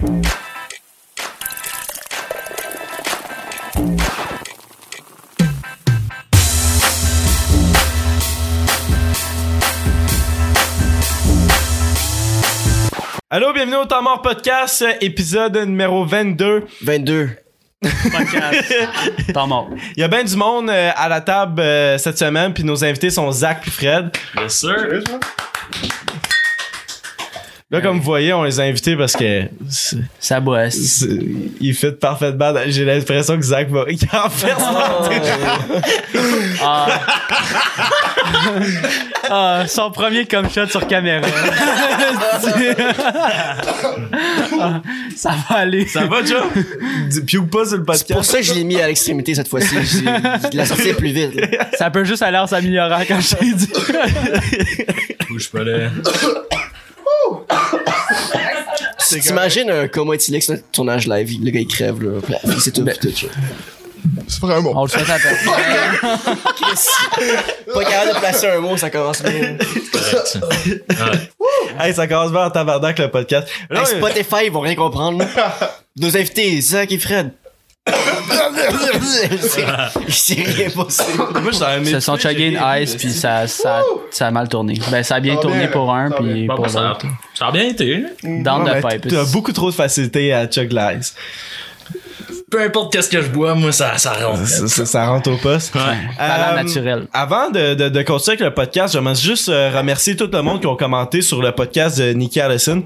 Allô, bienvenue au Temps Mort Podcast, épisode numéro 22. 22. podcast. Temps mort. Il y a bien du monde euh, à la table euh, cette semaine, puis nos invités sont Zach et Fred. Bien sûr. Là, comme vous voyez, on les a invités parce que Ça bosse. ils fit parfaitement. J'ai l'impression que Zach va il en fait Ah. Ah, son premier comme shot sur caméra. Ah, ça va aller. Ça va, Joe? Puke pas sur le C'est pour podcast. ça que je l'ai mis à l'extrémité cette fois-ci. Je l'ai sorti plus vite. là. Ça peut juste aller en s'améliorant quand je t'ai dit. Bouge pas là. T'imagines un coma éthylique sur un tournage live, le gars il crève là, Puis, c'est tout, tout. ça. C'est vraiment bon. On le souhaite à personne. Pas capable de placer un mot, ça commence bien. Hey, ça commence bien en tabarnak le podcast. Là, Hey, Spotify, ils vont rien comprendre. là. Nos invités, Zach et Fred. Il s'est rien passé. moi, je dans chuggé une j'ai- ice, puis ça, ça, ça a mal tourné. Ben, ça a bien tourné bien, pour un, puis pour ça, l'autre. ça a bien été. the mais pipe. T'as beaucoup trop de facilité à chug l'ice. Peu importe qu'est-ce que je bois, moi, ça, ça rentre. Ça, ça- ça rentre au poste. Talent Euh, naturel. Avant de, de, de continuer avec le podcast, j'aimerais juste euh, remercier tout le monde qui ont commenté sur le podcast de Nicky Allison.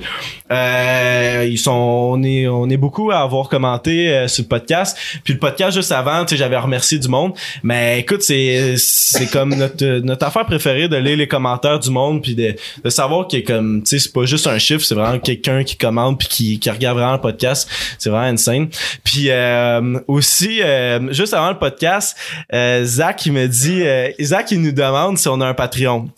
Euh, ils sont, on est, on est beaucoup à avoir commenté euh, sur le podcast. Puis le podcast juste avant, tu sais, j'avais remercié du monde. Mais écoute, c'est, c'est comme notre, notre affaire préférée de lire les commentaires du monde puis de, de savoir que comme, tu sais, c'est pas juste un chiffre, c'est vraiment quelqu'un qui commente puis qui, qui regarde vraiment le podcast. C'est vraiment insane. Puis euh, aussi, euh, juste avant le podcast, euh, Zach il me dit, euh, Zach il nous demande si on a un Patreon.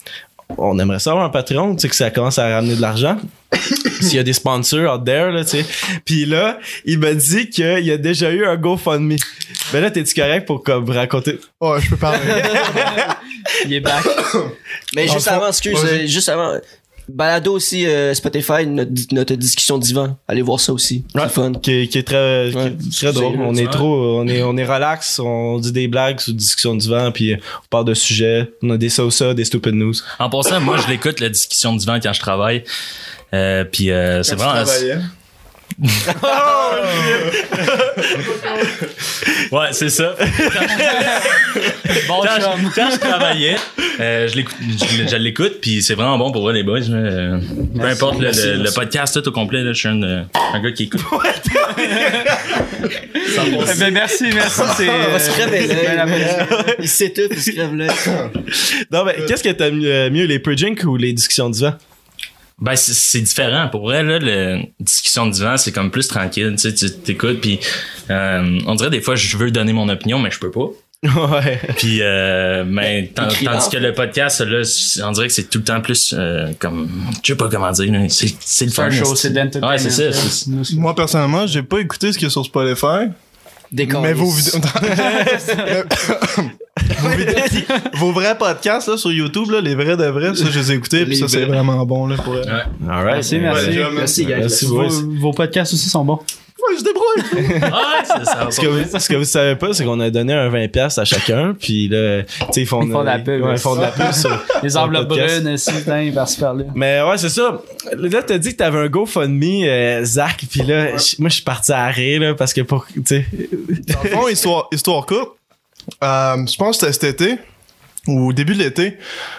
On aimerait ça avoir un Patreon, tu sais que ça commence à ramener de l'argent. S'il y a des sponsors out there, là, tu sais. Puis là, il m'a dit qu'il y a déjà eu un GoFundMe. Ben là, t'es-tu correct pour comme raconter? Ouais, je peux parler. Il est back. Mais juste avant, excuse, euh, juste avant. Balado aussi, euh, Spotify, notre, notre discussion divan. Allez voir ça aussi. C'est Ouais. fun. Qui, qui est très, qui est Ouais. très drôle. On est trop, on est, on est relax, on dit des blagues sur discussion du vent, puis on parle de sujets. On a des ça, des stupid news. En passant, moi, je l'écoute, la discussion du vent, quand je travaille. Euh, puis euh, c'est vraiment. Travaillais. Ouais, c'est ça. Bon quand, chum. je, quand je travaillais, euh, je l'écoute, je, je l'écoute, puis c'est vraiment bon pour voir les boys. euh, peu importe le, le- le podcast tout au complet, là, je suis un, euh, un gars qui écoute. Eh ben, merci, merci. C'est, On va se crever l'œil. Il sait tout, il se crève l'œil. Non, mais qu'est-ce que t'aimes mieux, mieux, les pre-drinks ou les discussions du vent? Ben c'est- c'est différent. Pour vrai, là, le discussion du vent, c'est comme plus tranquille. Tu sais, tu t'écoutes, puis euh, on dirait des fois, je veux donner mon opinion, mais je peux pas. ouais. Puis, euh, mais tant- Écrit tandis que le podcast, là, c'est- on dirait que c'est tout le temps plus euh, comme, je sais pas comment dire, c'est c'est le C'est un fun. show, c'est de l'entertainment. Ouais, c'est ça. c'est-. Moi, personnellement, j'ai pas écouté ce qu'il y a sur Spotify. Décor. Mais vos vidéos. vos, vidéos- vos vrais podcasts là, sur YouTube, là, les vrais de vrais, ça, je les ai écoutés, puis ça, c'est vraiment bon. Là, pour... Ouais, Alright. Merci, merci. Merci. Merci, vos podcasts aussi sont bons. Je débrouille. Ouais, c'est ça. Ce que, vous, ce que vous savez pas, c'est qu'on a donné un 20$ à chacun, puis là, tu sais, ils font, Ils font de la pub, Ouais, ils font de la pub sur Les enveloppes brunes, si, putain, par-ci par-là. Mais ouais, c'est ça. Là, t'as dit que t'avais un GoFundMe, euh, Zach, puis là, moi, je suis parti à rire, là, parce que pour, tu sais, Dans le fond, histoire, histoire courte, euh, je pense que c'était cet été, au début de l'été,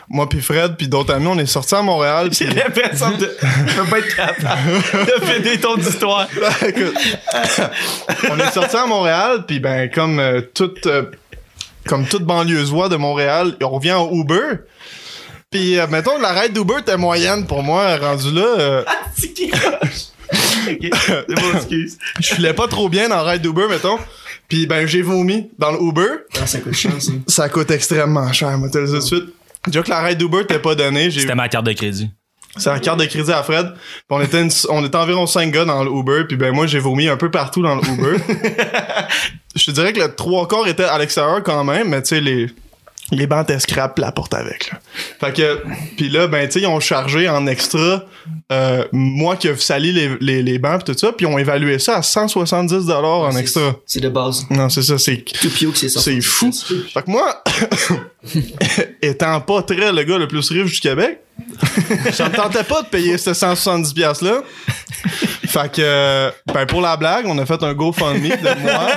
moi puis Fred puis d'autres amis, on est sortis à Montréal. j'ai puis- l'impression de, je peux pas être capable de finir ton histoire. On est sortis à Montréal, puis ben comme euh, toute euh, comme toute de Montréal, on revient en Uber. Puis euh, mettons la ride d'Uber était moyenne pour moi rendu là. euh, C'est qui? Ok, c'est bon, excuse. je filais pas trop bien dans la ride d'Uber mettons. Puis ben j'ai vomi dans le Uber. Ah, ça coûte cher, ça. Ça coûte extrêmement cher, moi te le dis tout de suite. Déjà que la ride d'Uber t'es pas donnée, j'ai C'était ma carte de crédit. c'est la carte de crédit à Fred. Puis on était une- on était environ 5 gars dans le Uber, puis ben moi j'ai vomi un peu partout dans le Uber. Je te dirais que le trois quarts était à l'extérieur quand même, mais tu sais les les bancs étaient scrap la porte avec là. Fait que puis là ben tu sais ils ont chargé en extra euh, moi qui ai sali les, les, les bancs pis tout ça puis ils ont évalué ça à 170 dollars en extra. C'est de base. Non, c'est ça, c'est Tout pio que c'est ça. c'est fou. Fait que moi, étant pas très le gars le plus riche du Québec, ça me tentait pas de payer ce 170$ piastres là. Fait que, ben pour la blague, on a fait un GoFundMe de moi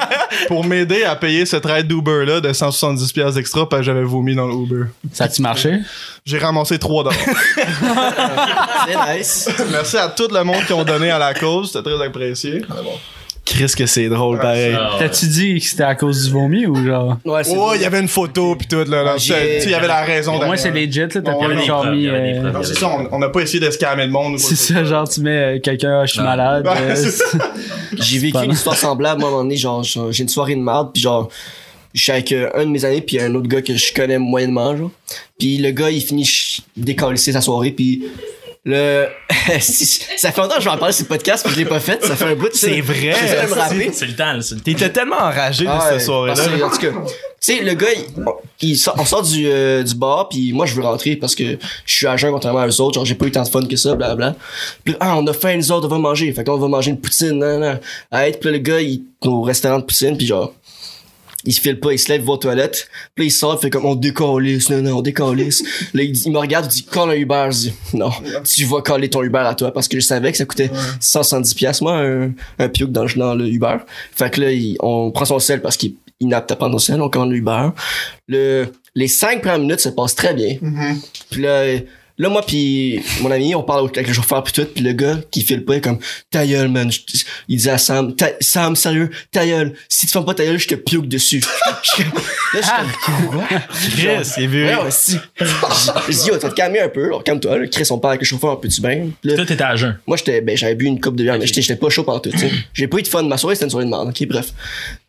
pour m'aider à payer cette ride d'Uber là de 170$ piastres extra parce que j'avais vomi dans l'Uber. Ça a-tu marché? J'ai ramassé 3 dollars. C'est nice. Merci à tout le monde qui ont donné à la cause, c'était très apprécié. Chris que c'est drôle pareil. Ah, ouais. T'as-tu dit que c'était à cause du vomi ou genre? Ouais, c'est Oh, il y avait une photo puis tout là, Tu sais, il y avait la raison Au moins, derrière. c'est legit, là. T'as pas genre des mis. euh. Non, c'est ça, on n'a pas essayé de scammer le monde. C'est ça, genre, tu mets euh, quelqu'un, je suis Ouais. malade. Ouais, euh, J'ai vécu une histoire semblable, moi, à un moment donné, genre, j'ai une soirée de marde, puis genre, je suis avec euh, un de mes amis, puis un autre gars que je connais moyennement, genre. Puis le gars, il finit décalisser sa soirée, puis le... ça fait longtemps que je vais en parler sur le podcast, puis je l'ai pas fait, ça fait un bout. C'est vrai. C'est le temps, là, c'est le temps. T'étais tellement enragé de Ah cette soirée-là. parce que, en tout cas, tu sais, le gars, il, il sort, on sort du, euh, du bar, puis moi, je veux rentrer parce que je suis à jeun contrairement à eux autres. Genre, j'ai pas eu tant de fun que ça, blablabla. Puis ah, on a faim, nous autres, on va manger. Fait qu'on va manger une poutine, nan, nan. Arrête, puis là, le gars, il au restaurant de poutine, puis genre, il se file pas, il se lève, il va aux toilettes. Puis là, il sort, il fait comme, on décalisse, non, non, on décalisse. là, il, il me regarde, il dit, call un Uber. Je dis, non, tu vas coller ton Uber à toi, parce que je savais que ça coûtait 170 pièces moi, un, un piouk dans, le- dans le Uber. Fait que là, il- on prend son sel parce qu'il est inapte à prendre son sel, on commande le Uber. Le, les cinq premières minutes se passent très bien. Puis là, là, moi puis mon ami, on parle avec le chauffeur puis tout, puis le gars qui file pas, il est comme ta gueule, man. Il dit à Sam, Sam, sérieux, ta gueule. Si tu fais pas ta gueule, je te pioque dessus. Je suis comme- là, je suis comme, Chris, il est vu. Ouais, ouais, si. Je dis, te calmer un peu, alors calme-toi, là. Chris, on parle avec le chauffeur un peu du bain. Puis là, Toi, t'étais à jeun. moi, j'étais, ben, j'avais bu une coupe de bière, mais j'étais, j'étais pas chaud pendant tout, tu sais. J'ai pas eu de fun. Ma soirée, c'était une soirée de merde, ok, bref.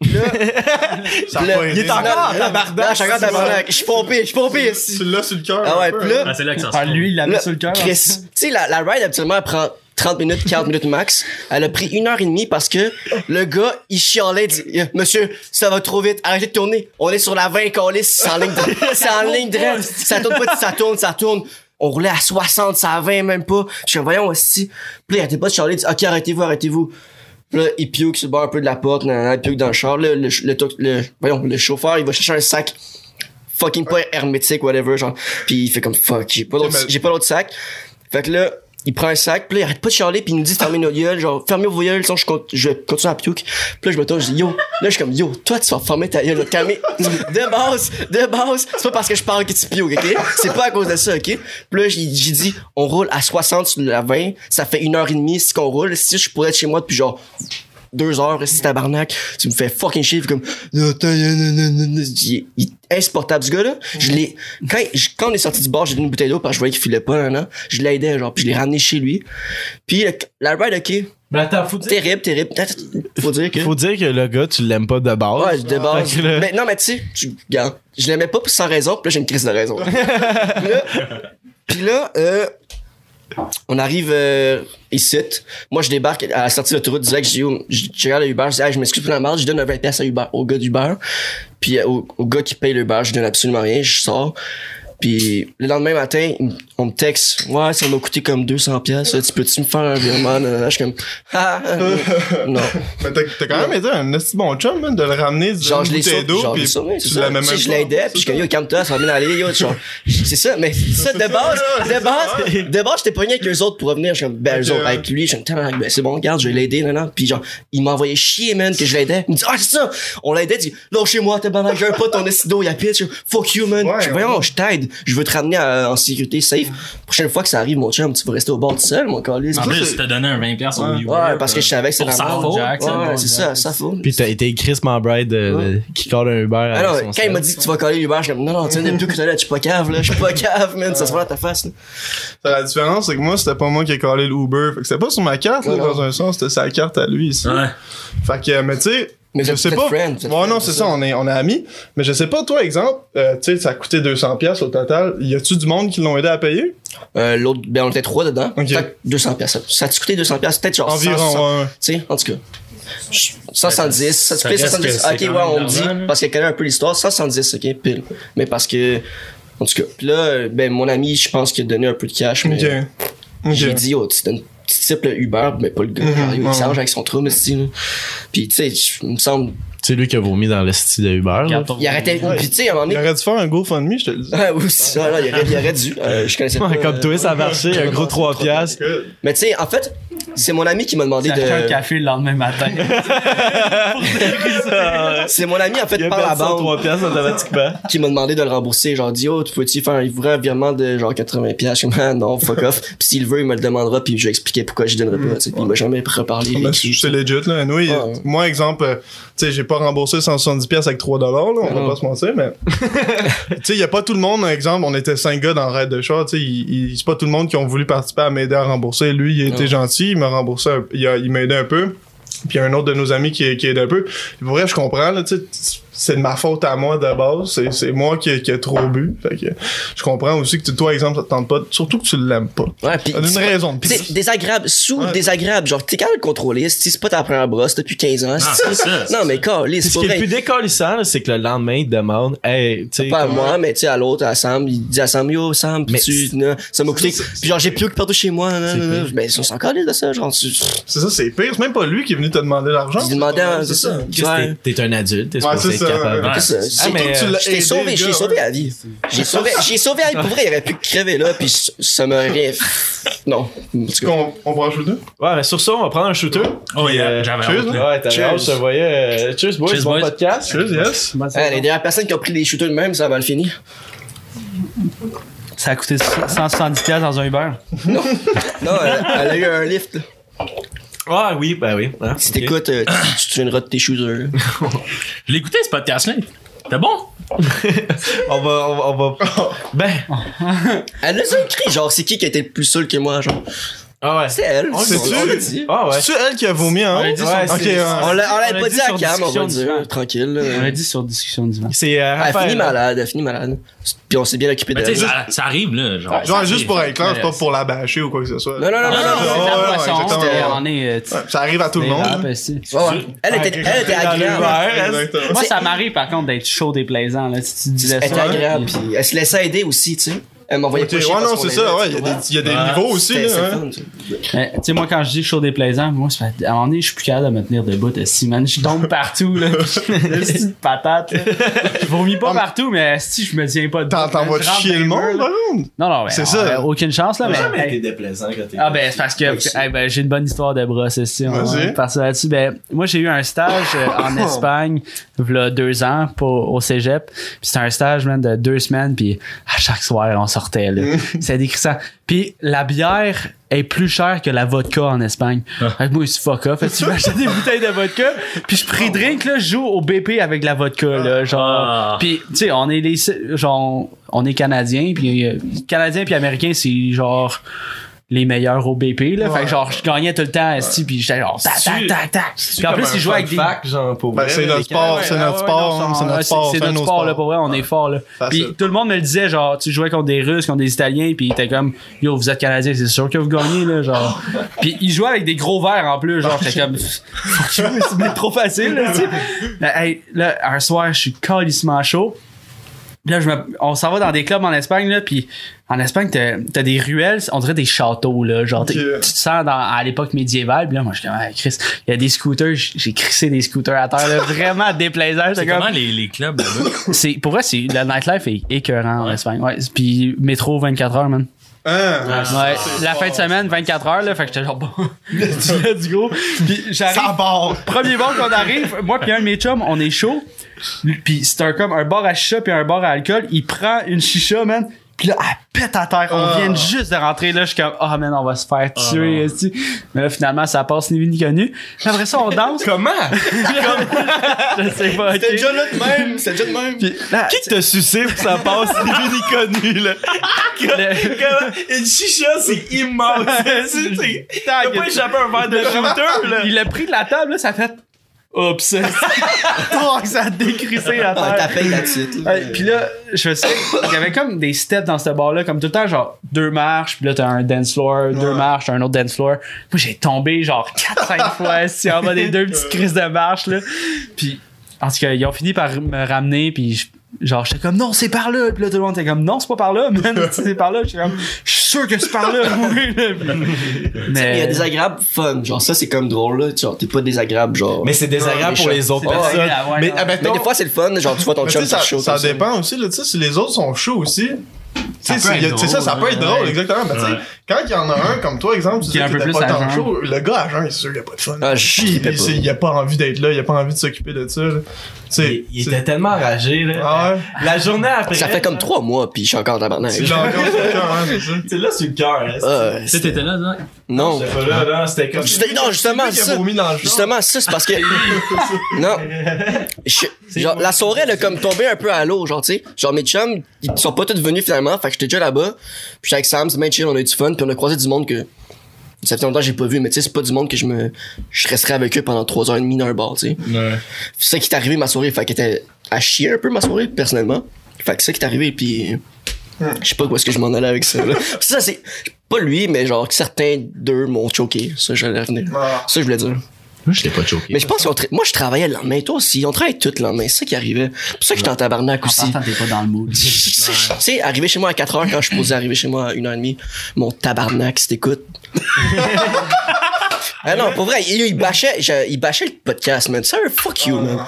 Puis là, Ça puis là, il est encore tabarnak. je suis pompé, je suis pompé, ici. Tu l'as sur le cœur. Ah ouais, un peu, puis là, Lui, il l'a mis Là, sur le cœur. Chris, tu sais, la, la ride, habituellement, elle prend 30 minutes, 40 minutes max. Elle a pris une heure et demie parce que le gars, il chialait, dit, Monsieur, ça va trop vite, arrêtez de tourner. On est sur la 20 calice, c'est en ligne droite. C'est en ligne droite. Ça tourne pas, ça tourne, ça tourne. On roulait à 60, ça à 20 même pas. Je suis voyons, aussi. Puis il arrêtait pas de chialer, il dit, OK, arrêtez-vous, arrêtez-vous. Puis là, il pioque sur le bord un peu de la porte, nan, nan, il pioque dans le char. Là, le, le, le, le- voyons, le chauffeur, il va chercher un sac fucking pas hermétique, whatever, genre. Puis il fait comme fuck, j'ai pas d'autre, j'ai pas d'autre sac. Fait que là, il prend un sac, puis là, il arrête pas de chialer, puis il nous dit de fermer nos gueules, genre, fermez vos gueules, sinon je, continuer à piouk. Puis là, je me tourne, je dis, yo, là, je suis comme, yo, toi, tu vas fermer ta gueule, calmer. De base, de base, c'est pas parce que je parle que tu piouk, ok? C'est pas à cause de ça, ok? Puis là, j'ai j'ai dit, on roule à 60 sur la 20, ça fait une heure et demie si qu'on roule, si je pourrais être chez moi depuis genre deux heures, si tabarnak, tu me fais fucking chier, comme, il est insupportable, ce gars-là. Je l'ai, quand, quand on est sorti du bar, j'ai donné une bouteille d'eau parce que je voyais qu'il filait pas, nan, nan. Je l'ai aidé, genre, puis je l'ai ramené chez lui. Puis, la ride, ok. Attends, faut dire. Terrible, terrible. Faut dire que. Faut dire que le gars, tu l'aimes pas de base. Ouais, de base. Mais non, mais tu sais, tu- regarde, je l'aimais pas sans raison, puis là, j'ai une crise de raison. puis là, puis là, euh, on arrive euh, ici. Moi, je débarque à la sortie de l'autoroute direct. Je dis, je regarde le Uber. Je dis, Hey, je m'excuse pour la merde. Je donne un 20$ piastres à Uber, au gars d'Uber. Puis euh, au, gars qui paye le Uber, je donne absolument rien. Je sors. Puis le lendemain matin, on me texte, ouais, ça m'a coûté comme 200 pièces. Tu peux-tu me faire un virement? Je suis comme, ah, euh, non. Mais t'as quand même été un esti bon chum, man, de le ramener du Genre, je l'ai sauvé, genre, sauvé, tu ça. même je l'aidais, puis je suis comme, yo, calme-toi, ça va bien aller, yo, genre. C'est ça, mais ça, de base, de base, de base, j'étais pogné avec eux autres pour revenir, je suis comme, ben, eux autres, avec lui, je suis comme, ben, c'est bon, regarde, je vais l'aider, non, non. Puis genre, il m'a envoyé chier, man, que je l'aidais. Il me dit, ah, c'est ça. On l'aidait, il dit, lâchez-moi, t'es j'ai un pote, ton esti d'eau, il a pitch, fuck you, man. Je voyons, je t'aide. Je veux te ramener à- en sécurité safe. Prochaine fois que ça arrive, mon chum, tu vas rester au bord tout seul, mon calice. En plus, c'est- t'as donné un 20$ au Ouais. viewer. Ouais, parce que je savais que c'était Pour la Ouais, c'est ça, ça faute. Puis t'as été Chris Bride de, qui colle un Uber Ah quand il m'a dit que tu vas coller l'Uber, je suis comme non non, tu sais depuis que t'es là, je suis pas cave là, je suis pas cave man, ça se voit dans ta face. Là. La différence, c'est que moi, c'était pas moi qui ai collé l'Uber. Fait que c'était pas sur ma carte, dans un sens, c'était sa carte à lui, ici. Ouais. Fait que, mais tu sais, Mais je sais pas. ouais, friends, non, c'est ça. ça, on est, on est amis. Mais je sais pas, toi, exemple, euh, tu sais, ça a coûté 200 pièces au total. Y a-tu du monde qui l'ont aidé à payer? Euh, l'autre ben on était trois dedans. Ok. Fait que 200 pièces. Ça a coûté 200 pièces, peut-être genre 100, 100, Environ, ouais. tu sais, en tout cas. Je- 170, ça, ça pile reste 170. que c'est Ok, ouais, on me dit, là. parce qu'elle connaît un peu l'histoire, 170, ok, pile. Mais parce que, en tout cas, puis là, ben, mon ami, je pense qu'il a donné un peu de cash, mais Ok. Ok. j'ai dit, oh, tu donnes une petite type le Uber, mais pas le gars. Mhm, il ouais. s'arrange avec son trou, mais c'est, Puis, tu sais, il me semble, C'est lui qui a vomi dans le style de Uber. là. Il arrêtait, puis tu sais, à un moment Il donné, aurait dû faire un GoFundMe, je te le dis. ah, oui, ça, là, il aurait, il aurait dû, euh, je connaissais pas. Ouais, Comme euh, toi, ça a marché, un gros 3 piastres. Mais tu sais, en fait, c'est mon ami qui m'a demandé acheté un de, café le lendemain matin. c'est mon ami, en fait, Il par la banque. 3 piastres automatiquement. qui m'a demandé de le rembourser. Genre, dit, oh, tu peux-tu faire un, il voudrait un virement de genre 80 pièces. Je non, fuck off. Puis s'il veut, il me le demandera, puis je vais expliquer pourquoi je donnerai pas. Puis il m'a jamais reparlé. C'est legit, là. Anyway. Moi, exemple, euh, tu sais, j'ai pas remboursé 170 pièces avec 3 dollars, là. On va pas se mentir, mais. tu sais, y a pas tout le monde, exemple, on était 5 gars dans le raid de chat, tu sais, il- il- c'est pas tout le monde qui ont voulu participer à m'aider à rembourser. Lui, il a été Non. gentil, il m'a remboursé, un- il, m'a aidé un peu. Puis un autre de nos amis qui, qui aide un peu. Puis pour vrai, je comprends, là, tu sais, c'est de ma faute à moi de base. C'est, c'est moi qui, qui ai trop bu. Fait que je comprends aussi que tu- toi, exemple, ça te tente pas. Surtout que tu l'aimes pas. Ouais, une raison de c'est désagréable, sous Ouais. désagréable. Genre, t'es capable de contrôler. Si c'est pas ta première brosse depuis 15 ans. Ah, c'est- ça, non, mais calé, c'est Ce pas qui est le plus décollissant, c'est que le lendemain, il demande, hey, tu sais. Pas à moi, mais tu sais, à l'autre, à Sam, il dit à Sam, yo, Sam, Mais tu, non, ça m'a coûté. Puis genre, j'ai plus que partout chez moi. Mais ils sont encore de ça, genre, tu, C'est ça, c'est pire. C'est même pas lui qui est venu te demander l'argent. demandé à, Ouais, c'est ça. T'es un adulte, t'es Capable. ouais. C'est. Ah, C'est mais, tout, euh, tu l'as Je t'ai aidé, sauvé, le j'ai sauvé la vie. J'ai sauvé, j'ai sauvé la vie. Pour vrai, il aurait pu crever là, puis ça m'aurait. Non. Qu'on on prend un shooter? Ouais, mais sur ça, on va prendre un shooter. Oh, yeah, euh, j'avais cheers. Ouais, t'avais Cheers. hâte, je te voyais. euh, Cheers, boys, Cheers, bon boys. podcast. Cheers, yes. Les dernières personnes qui ont pris des shooters de même, ça a mal fini. Ça a coûté 170$ piastres dans un Uber. Non, elle, elle a eu un lift. Ah oui, ben oui. hein, Si t'écoutes, euh, tu tu te souviendras de tes shooters. Je l'ai écouté, ce podcast-là. C'était bon? On va, on va, on va. Ben, Elle nous a écrit, genre, c'est qui qui a été le plus seul que moi, genre? Ah ouais. C'est elle. On l'a dit. Ah ouais. C'est elle qui a vomi, hein? On l'a dit Ouais, sur-. On l'a, pas dit dit à sur Cam, on va discussion le du dire, vent. tranquille. On l'a dit sur discussion du vent. C'est euh, Elle a Raphaël. fini malade, elle a fini malade. Puis on s'est bien occupé d'elle. sais, ça, arrive, là. Genre, Genre, juste pour être clair, c'est pas pour la bâcher ou quoi que ce soit. Non, non, non, non, non. Euh, Ça arrive à tout le monde. Elle était, elle était Dans agréable. hein. Moi, ça m'arrive par contre d'être chaud et plaisant. Là, si tu disais Elle était agréable, puis elle se laissait aider aussi, tu sais. Elle m'envoyait Ok, pas Ouais, chier non, c'est ça, ouais. Il y a des, il y a des Ouais. niveaux aussi, là. hein. tu sais. Mais, moi, quand je dis chaud déplaisant, moi, c'est fait- à un moment donné, je suis plus capable de me tenir debout. Si, man, je tombe partout, là. C'est une patate, là. Je vomis pas partout, mais si je me tiens pas debout. T'en vas chier le monde, là. Non, non, ben, C'est ça. ben, aucune chance, là, mais. jamais été déplaisant quand t'es. Ah ben c'est parce que Aussi. ben, j'ai une bonne histoire de brosse ici. On passer là-dessus. Ben moi j'ai eu un stage euh, en Espagne il deux ans pour, au Cégep. Puis c'était un stage man, de deux semaines puis à chaque soir on sortait là. C'était décrissant. Puis la bière est plus chère que la vodka en Espagne. Fait que moi c'est fuck off. Fait que tu m'achètes des bouteilles de vodka puis je pris drink là, je joue au BP avec la vodka là, genre. Ah. Puis tu sais on est les genre on est canadiens puis euh, canadiens puis américains c'est genre les meilleurs au BP là fait que genre je gagnais tout le temps esti puis j'étais genre tac tac tac tac puis en plus ils jouaient avec des fac, genre, pour Ben, c'est notre sport, camps. c'est Ouais, notre ouais, sport, c'est ouais, notre sport, C'est notre sport, là, pour vrai, on est fort, là. Puis tout le monde me le disait, genre, tu jouais contre des Russes, contre des Italiens, puis t'es comme, yo, vous êtes Canadiens, c'est sûr que vous gagnez, là, genre. puis ils jouaient avec des gros verres en plus, genre, j'étais comme, c'est trop facile, là, tu sais. Mais, hey, là, un soir, je suis calissement chaud. Là, je me, on s'en va dans des clubs en Espagne, là, puis en Espagne, t'as, t'as des ruelles, on dirait des châteaux, là. Genre, tu te sens dans, à l'époque médiévale, puis là, moi, je suis comme, ah, Chris, il y a des scooters, j'ai crissé des scooters à terre, là, vraiment déplaisant. C'est comme, comment les, les clubs là-bas? c'est, pour vrai, c'est, le nightlife est écœurant en Espagne. Ouais. Puis métro 24 heures, man. Hein? Ouais. La fin de semaine, 24 heures, là. Fait que j'étais genre, bon, let's let's go. Puis j'arrive. Premier bar qu'on arrive, moi puis un de mes chums, on est chaud. Puis c'est un comme un bar à chicha puis un bar à alcool. Il prend une chicha, man. Puis là, elle pète à terre. On Ah. vient juste de rentrer là. Je suis comme, ah, man, on va se faire tuer. esti. Mais là, finalement, ça passe ni vu ni connu. Après ça, on danse. Comment? Je sais pas. C'était déjà là de même, c'était déjà de même. Qui t'a sucé pour que ça passe ni vu ni connu, là? Une chicha, c'est immense. T'as pas échappé un verre de shooter, là. il a pris de la table, là, ça fait. Oups! Oh, ça a décrissé la Ah, terre. t'as fait la titre. Ouais, puis là, je sais, il y avait comme des steps dans ce bar-là, comme tout le temps, genre deux marches, puis là t'as un dance floor, deux marches, t'as un autre dance floor. Moi j'ai tombé genre 4-5 fois si en bas des deux petites crises de marche là. Puis en tout cas, ils ont fini par me ramener, puis je- genre j'étais comme non c'est par là, puis là tout le monde était comme non c'est pas par là, man, c'est par là. J'étais comme je suis sûr que c'est par là. oui. Puis- Il y a Mais des agréables fun. Genre, ça, c'est comme drôle, là. Genre, t'es pas désagréable, genre. Mais c'est désagréable pour les autres personnes. mais ah, Mais mettons- des fois, c'est le fun. Genre, tu vois ton Mais chum ça, ça dépend aussi, là, tu sais, si les autres sont chauds aussi. Tu sais, peut c'est- y a- être tu sais, ça, ça peut drôle, être ouais. drôle, exactement. Mais tu sais, Ouais. quand il y en a un, comme toi, exemple, tu Qui est sais, un peu plus pas tant chaud, le gars à jeun, c'est sûr qu'il a pas de fun. Ah, il, il- pas. c'est- il a pas envie d'être là, il a pas envie de s'occuper de ça, là. Tu sais, il, il était tellement enragé, là. Ah ouais. La journée après. Ça fait comme trois mois, puis je suis encore en tabarnak. C'est ça, hein, c'est ça. Là sur le cœur, hein. Tu sais, t'étais là, non? C'était pas là, là. C'était comme. Non, justement, ça. Justement, ça, c'est parce que. non. Je- genre, la soirée, elle a comme tombé un peu à l'eau, genre, tu sais. Genre, mes chums, ils sont pas tous venus finalement, fait que j'étais déjà là-bas. Puis j'étais avec Sam, c'est bien chill, on a eu du fun, puis on a croisé du monde que. Ça fait longtemps que j'ai pas vu, mais tu sais, c'est pas du monde que je me. Je resterais avec eux pendant trois heures et demie dans un bar, tu sais. C'est ça qui est arrivé ma soirée, fait qu'elle était à chier un peu ma soirée, personnellement. Fait que c'est ça qui est arrivé, puis. Je sais pas où est-ce que je m'en allais avec ça, là. ça, c'est. Pas lui, mais genre, certains d'eux m'ont choqué. Ça, j'allais revenir. Ah. Ça, je voulais dire. Moi, j'étais pas choqué. Mais je pense qu'on tra- moi je travaillais le lendemain, toi aussi, on travaille tout le lendemain, c'est ça qui arrivait. C'est pour ça que j'étais en tabarnak en aussi. partant, t'es pas dans le mood. Tu sais, arriver chez moi à 4 heures quand je suis posé arriver chez moi à 1h30, mon tabarnak, si t'écoutes. ah non, pour vrai, il, il bâchait, je- il bâchait le podcast, man. Sir, fuck you, man.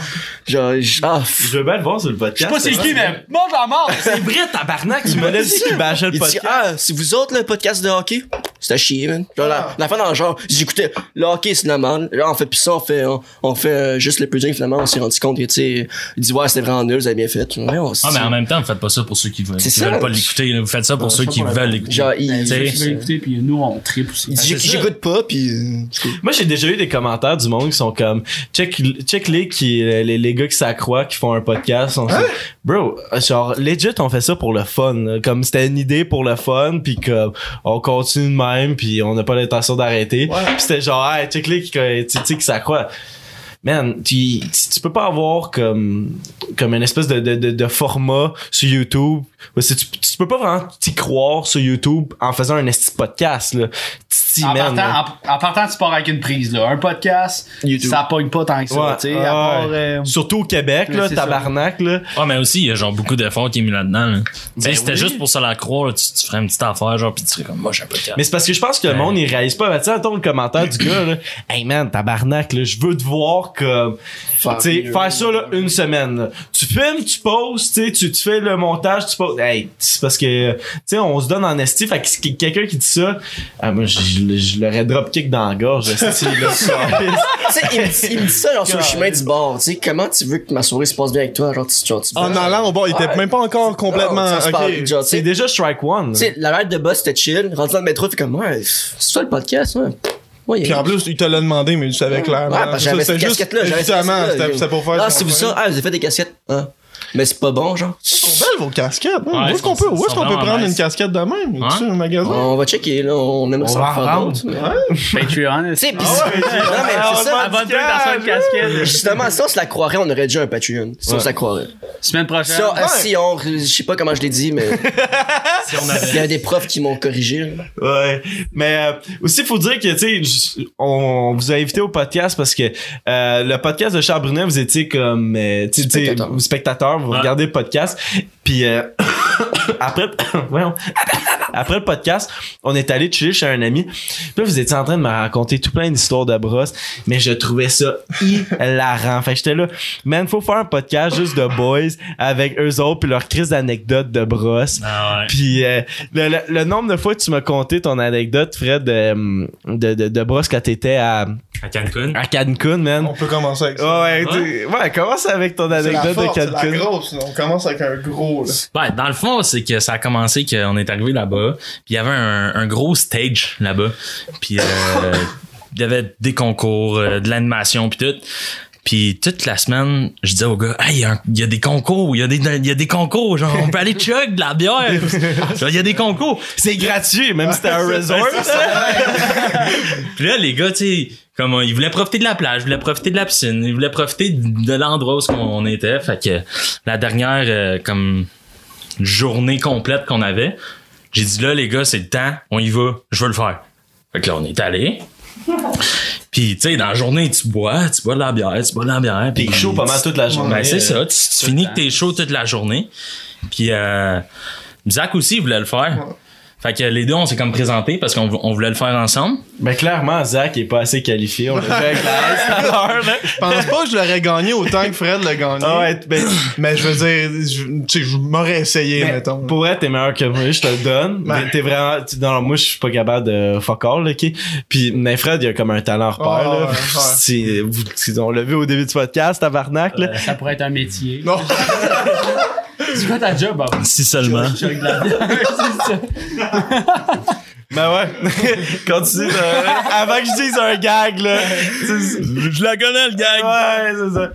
Genre, j- ah, Je veux bien le voir sur le podcast. Je sais pas c'est qui, mais mange la mort! C'est vrai, tabarnak, tu m'as dit qu'il bâchait le il dit, podcast. ah, si vous autres, le podcast de hockey, c'était chier, man. Genre, la, la fin dans le genre, j'écoutais, le hockey, c'est de la merde. Là, on fait plus ça, on fait, on, on fait euh, juste le pudding, finalement, on s'est rendu compte que, tu sais, il dit, ouais, c'était vraiment nul, vous avez bien fait. Ouais, on Ah, mais en même temps, vous faites pas ça pour ceux qui veulent, qui ça. veulent pas l'écouter. là. Vous faites ça pour ceux qui veulent l'écouter. Genre, il, Tu sais, écouter, puis nous, on tripe aussi. c'est ça. j'écoute pas, puis euh. Moi, j'ai déjà eu des commentaires du monde qui sont comme check, check les qui les, les gars qui s'accroient qui font un podcast sont Hein? bro genre legit on fait ça pour le fun là. comme c'était une idée pour le fun puis comme on continue de même puis on n'a pas l'intention d'arrêter. Puis c'était genre hey, check les qui qui s'accroient man tu, tu peux pas avoir comme comme une espèce de, de, de, de format sur YouTube Parce que tu, tu peux pas vraiment t'y croire sur YouTube en faisant un esti podcast là T'y En là. partant, en, en partant, tu pars avec une prise, là. Un podcast, YouTube. ça pogne pas tant que ça, Ouais, tu sais. ouais. euh, Surtout au Québec, Ouais, là, ça. tabarnak, là. Ah, mais aussi, il y a genre beaucoup d'efforts qui est mis là-dedans. là. Tu sais, Ben c'était oui. juste pour ça la croire, là, tu, tu ferais une petite affaire, genre, pis tu serais comme, moi, j'ai un podcast. Mais c'est parce que je pense que le monde, il réalise pas. Ben, Tu sais, attends le commentaire du gars, là. Hey man, tabarnak, là, je veux te voir comme, Faire tu ça, là, une semaine, là. Tu filmes, tu postes, tu tu fais le montage, tu postes. Hey, c'est parce que, tu sais, on se donne en esti. Fait que quelqu'un qui dit ça, ah, moi, je, je, je l'aurais drop kick dans la gorge, esti, là. Il, me dit- il me dit ça, genre, sur le chemin du bord. Tu sais, comment tu veux que ma soirée se passe bien avec toi? Genre, tu, genre, tu En allant au bord, il était Ouais. même pas encore complètement. C'est déjà strike one. Tu sais, la ride de boss, c'était chill. Rendu dans le métro, fait comme, ouais, c'est ça le podcast, ouais. Ouais, Puis en plus, il te l'a demandé, mais tu savais clairement. Ouais, parce que j'avais cette c'était juste- casquette-là. Justement, c'était pour faire. Ah, c'est vous ça? Ah, vous avez fait des casquettes? Ah. Mais c'est pas bon, genre. Ils sont belles vos casquettes. hein. où est-ce qu'on peut, où est-ce sont qu'on peut prendre une casquette de même? Ouais. Tu un magasin? On va checker, là. On aimerait On ça va en faire d'autres. Patreon. Tu sais, pis Ah c'est- non, mais c'est ça. Abonne-toi dans son casquette. Justement, ça, on se la croirait, on aurait déjà un Patreon. Si on se la croirait. Semaine prochaine. Euh, si on, je sais pas comment je l'ai dit, mais si on il y avait. a des profs qui m'ont corrigé. Ouais. Mais euh, aussi, il faut dire que, tu sais, on vous a invité au podcast parce que euh, le podcast de Charles Brunet, vous étiez comme, euh, tu sais, tu sais, Spectateur. Vous regardez le podcast. Puis euh, après, voyons, après le podcast, on est allé chiller chez un ami. Puis là, vous étiez en train de me raconter tout plein d'histoires de brosse, mais je trouvais ça hilarant. Fait que j'étais là, man, faut faire un podcast juste de boys avec eux autres puis leur crise d'anecdotes de brosse. Ah ouais. Puis euh, le, le- le nombre de fois que tu m'as conté ton anecdote, Fred, de, de, de, de brosse quand t'étais à, À Cancun. à Cancun, man. On peut commencer avec ça. Ouais, tu- ouais, commence avec ton la anecdote force, de c'est la Cancun. grosse. On commence avec un gros, là. Ben, dans le fond, c'est que ça a commencé qu'on est arrivé là-bas, puis il y avait un, un gros stage là-bas, puis euh, il y avait des concours, euh, de l'animation, puis tout. Puis toute la semaine, je disais au gars, hey, il y, a y des concours, il y a des, y a des concours, genre, on peut aller chug de la bière. Il y a des concours. C'est gratuit, même si c'était un resort. Puis là, les gars, tu sais, comme ils voulaient profiter de la plage, ils voulaient profiter de la piscine, ils voulaient profiter de l'endroit où on était. Fait que la dernière euh, comme journée complète qu'on avait, j'ai dit là, les gars, c'est le temps, on y va, je veux le faire. Fait que là, on est allé. Puis, tu sais, dans la journée, tu bois, tu bois de la bière, tu bois de la bière. T'es chaud pas mal toute la journée. Ben, c'est ça. Tu, tu finis que t'es chaud toute la journée. Puis, euh, Zach aussi, il voulait le faire. Fait que les deux, on s'est comme présenté parce qu'on on voulait le faire ensemble. Ben clairement, Zach est pas assez qualifié. On l'a fait là. Je pense pas que je l'aurais gagné autant que Fred l'a gagné. Ah ouais, ben, Mais je veux dire, je, tu sais, je m'aurais essayé, mettons. pour t'es meilleur que moi, je te le donne. Mais t'es vraiment, tu- non, moi, je suis pas capable de fuck all, là, ok? Puis, mais Fred, il a comme un talent repère, Ah, là. ouais, ouais. C'est- vous- c'est- on l'a vu au début du podcast, tabarnak, là. Euh, Ça pourrait être un métier. Non. C'est quoi ta job, Bob? Si seulement. Ça. Ben ouais. Continue de, avant que je dise un gag, là. Je la connais, le gag. Ouais, c'est ça.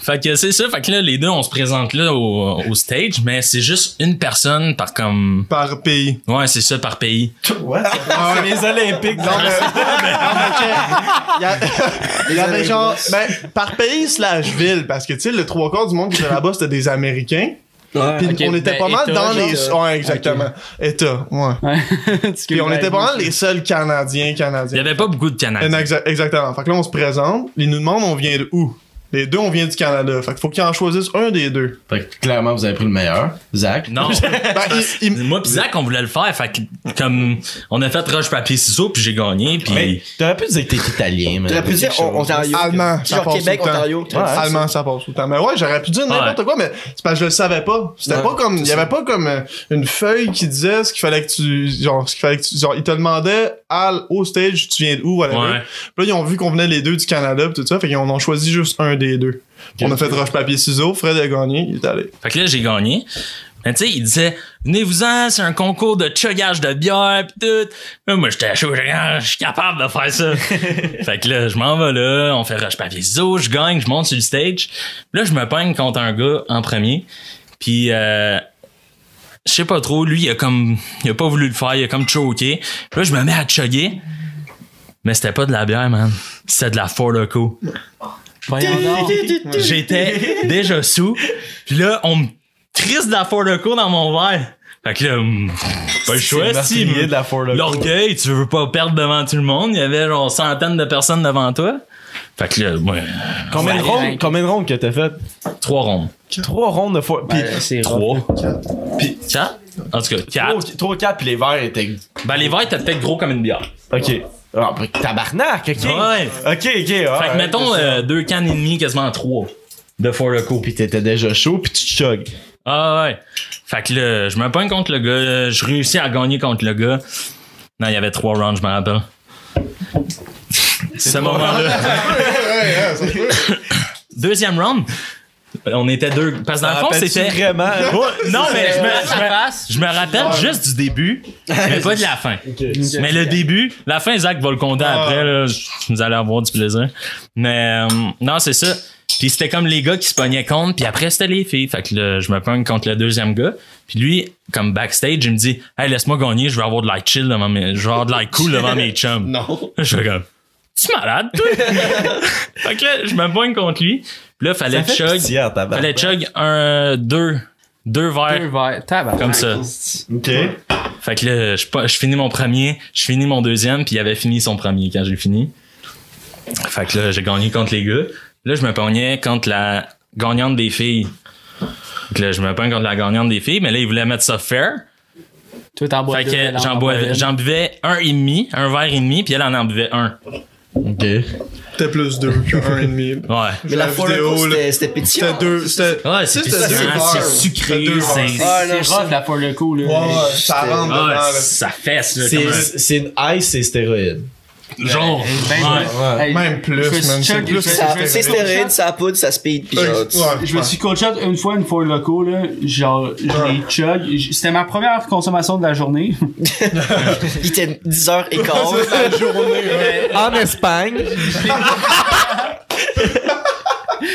Fait que c'est ça. Fait que là, les deux, on se présente là au, au stage, mais c'est juste une personne par comme... Par pays. Ouais, c'est ça, par pays. Ouais. C'est les Olympiques. Non, mais, non, mais check. Il y a- il y avait genre, ben, par pays slash ville, parce que, tu sais, le trois quarts du monde qui était là-bas, c'était des Américains. Ouais. Puis on était ben, pas mal dans genre, les, ouais, exactement. État, ouais. Ouais. Puis on était pas mal les seuls Canadiens, Il y Canadiens. avait pas beaucoup de Canadiens. Exa- Exactement. Fait que là, on se présente. Ils nous demandent on vient de où? Les deux, on vient du Canada. Fait qu'il faut qu'ils en choisissent un des deux. Fait que clairement, vous avez pris le meilleur. Zach? Non. Ben, ils- Moi pis Zach, on voulait le faire. Fait que, comme, on a fait roche, papier, ciseaux, puis j'ai gagné, puis... Mais t'aurais pu dire que t'es italien, mais. T'aurais pu dire. Ontario. Allemand, que- Genre passe Québec. Ontario. Ouais. Allemand, ça passe tout le temps. Mais ouais, j'aurais pu dire n'importe Ouais. quoi, mais c'est parce que je le savais pas. C'était Ouais, pas comme, il y avait pas comme euh, une feuille qui disait ce qu'il fallait que tu, genre, ce qu'il fallait que tu, genre, ils te demandaient à, au stage, tu viens d'où, whatever. Ouais. Puis là, ils ont vu qu'on venait les deux du Canada pis tout ça, fait qu'ils en ont choisi juste un des deux. On a fait roche, papier, ciseaux, Fred a gagné, il est allé. Fait que là, j'ai gagné. Mais tu sais, il disait, venez-vous-en, c'est un concours de chuggage de bière pis tout. Là, moi, j'étais chaud, je suis capable de faire ça. fait que là, je m'en vais là, on fait roche, papier, ciseaux, je gagne, je monte sur le stage. Là, je me peigne contre un gars en premier. Puis, euh, je sais pas trop, lui, il a comme, il a pas voulu le faire, il a comme choqué. Puis là, je me mets à chugger. Mais c'était pas de la bière, man. C'était de la Four Loko. J'étais déjà sous. Puis là, on me trisse de la Four Loko dans mon verre. Fait que là, hum, pas le choix, si. L'orgueil, tu veux pas perdre devant tout le monde. Il y avait genre centaines de personnes devant toi. Fait que là, moi, Combien de Ouais. rondes, combien de rondes que t'as fait? trois rondes. Trois rondes de fois. Puis, Ben, c'est Trois. puis, Quatre? En tout cas, trois, quatre. trois, quatre, puis les verres étaient. Ben, les verres étaient peut-être gros comme une bière. Ok. Ah, ben, tabarnak, ok. Ouais. Ok, ok. Fait que mettons euh, deux cannes et demie, quasiment trois de Four Loko. Puis t'étais déjà chaud, puis tu chug. Ah ouais. Fait que là, je me pogne contre le gars. Je réussis à gagner contre le gars. Non, il y avait trois rounds, je me rappelle. Ce moment-là. Deuxième round. On était deux. Parce que dans le fond, c'était. vraiment? Non, mais je me, je me- face. je me rappelle juste du début, mais pas de la fin. Mais le début, la fin, Zach va le compter après, là, vous allez avoir du plaisir. Mais euh, non, c'est ça. Puis c'était comme les gars qui se pognaient contre, puis après c'était les filles. Fait que là, je me pogne contre le deuxième gars. Puis lui, comme backstage, il me dit Hey, laisse-moi gagner, je vais avoir de l'air chill devant mes. Je vais avoir de l'air cool devant mes chums. Non. Je fais comme Tu es malade, toi? fait que là, je me pogne contre lui. Puis là, fallait Ça chug. pitié. Fallait chug un, deux, deux verres. Deux verres. Comme ça. Ok. Fait que là, je, pas- je finis mon premier, je finis mon deuxième, puis il avait fini son premier quand j'ai fini. Fait que là, j'ai gagné contre les gars. Là, je me pognais contre la gagnante des filles. Fait que là, je me pogne contre la gagnante des filles, mais là, ils voulaient mettre ça fair. Toi, t'en bois Fait que j'en buvais un et demi, un verre et demi, puis elle en en buvait un. Ok. C'était plus deux qu'un et demi. Ouais. Mais la fois vidéo, le là. c'était pétillant. C'était deux, c'était, Ouais, c'est sucré, c'est-. Ah, C'est rough, la for le coup, là. Ouais, ça rentre dedans, là. ça fesse, là, c'est une ice et stéroïde. Genre. Ben, Ouais. ouais. Hey, Même plus, je me suis man, c'est plus Ça- je- C'est stéroïde, ça poudre, ça speed, pis genre. tu- Ouais, Je me suis coaché une fois une fois loco là, genre je l'ai chug, c'était ma première consommation de la journée. Il était 10h15. En Espagne.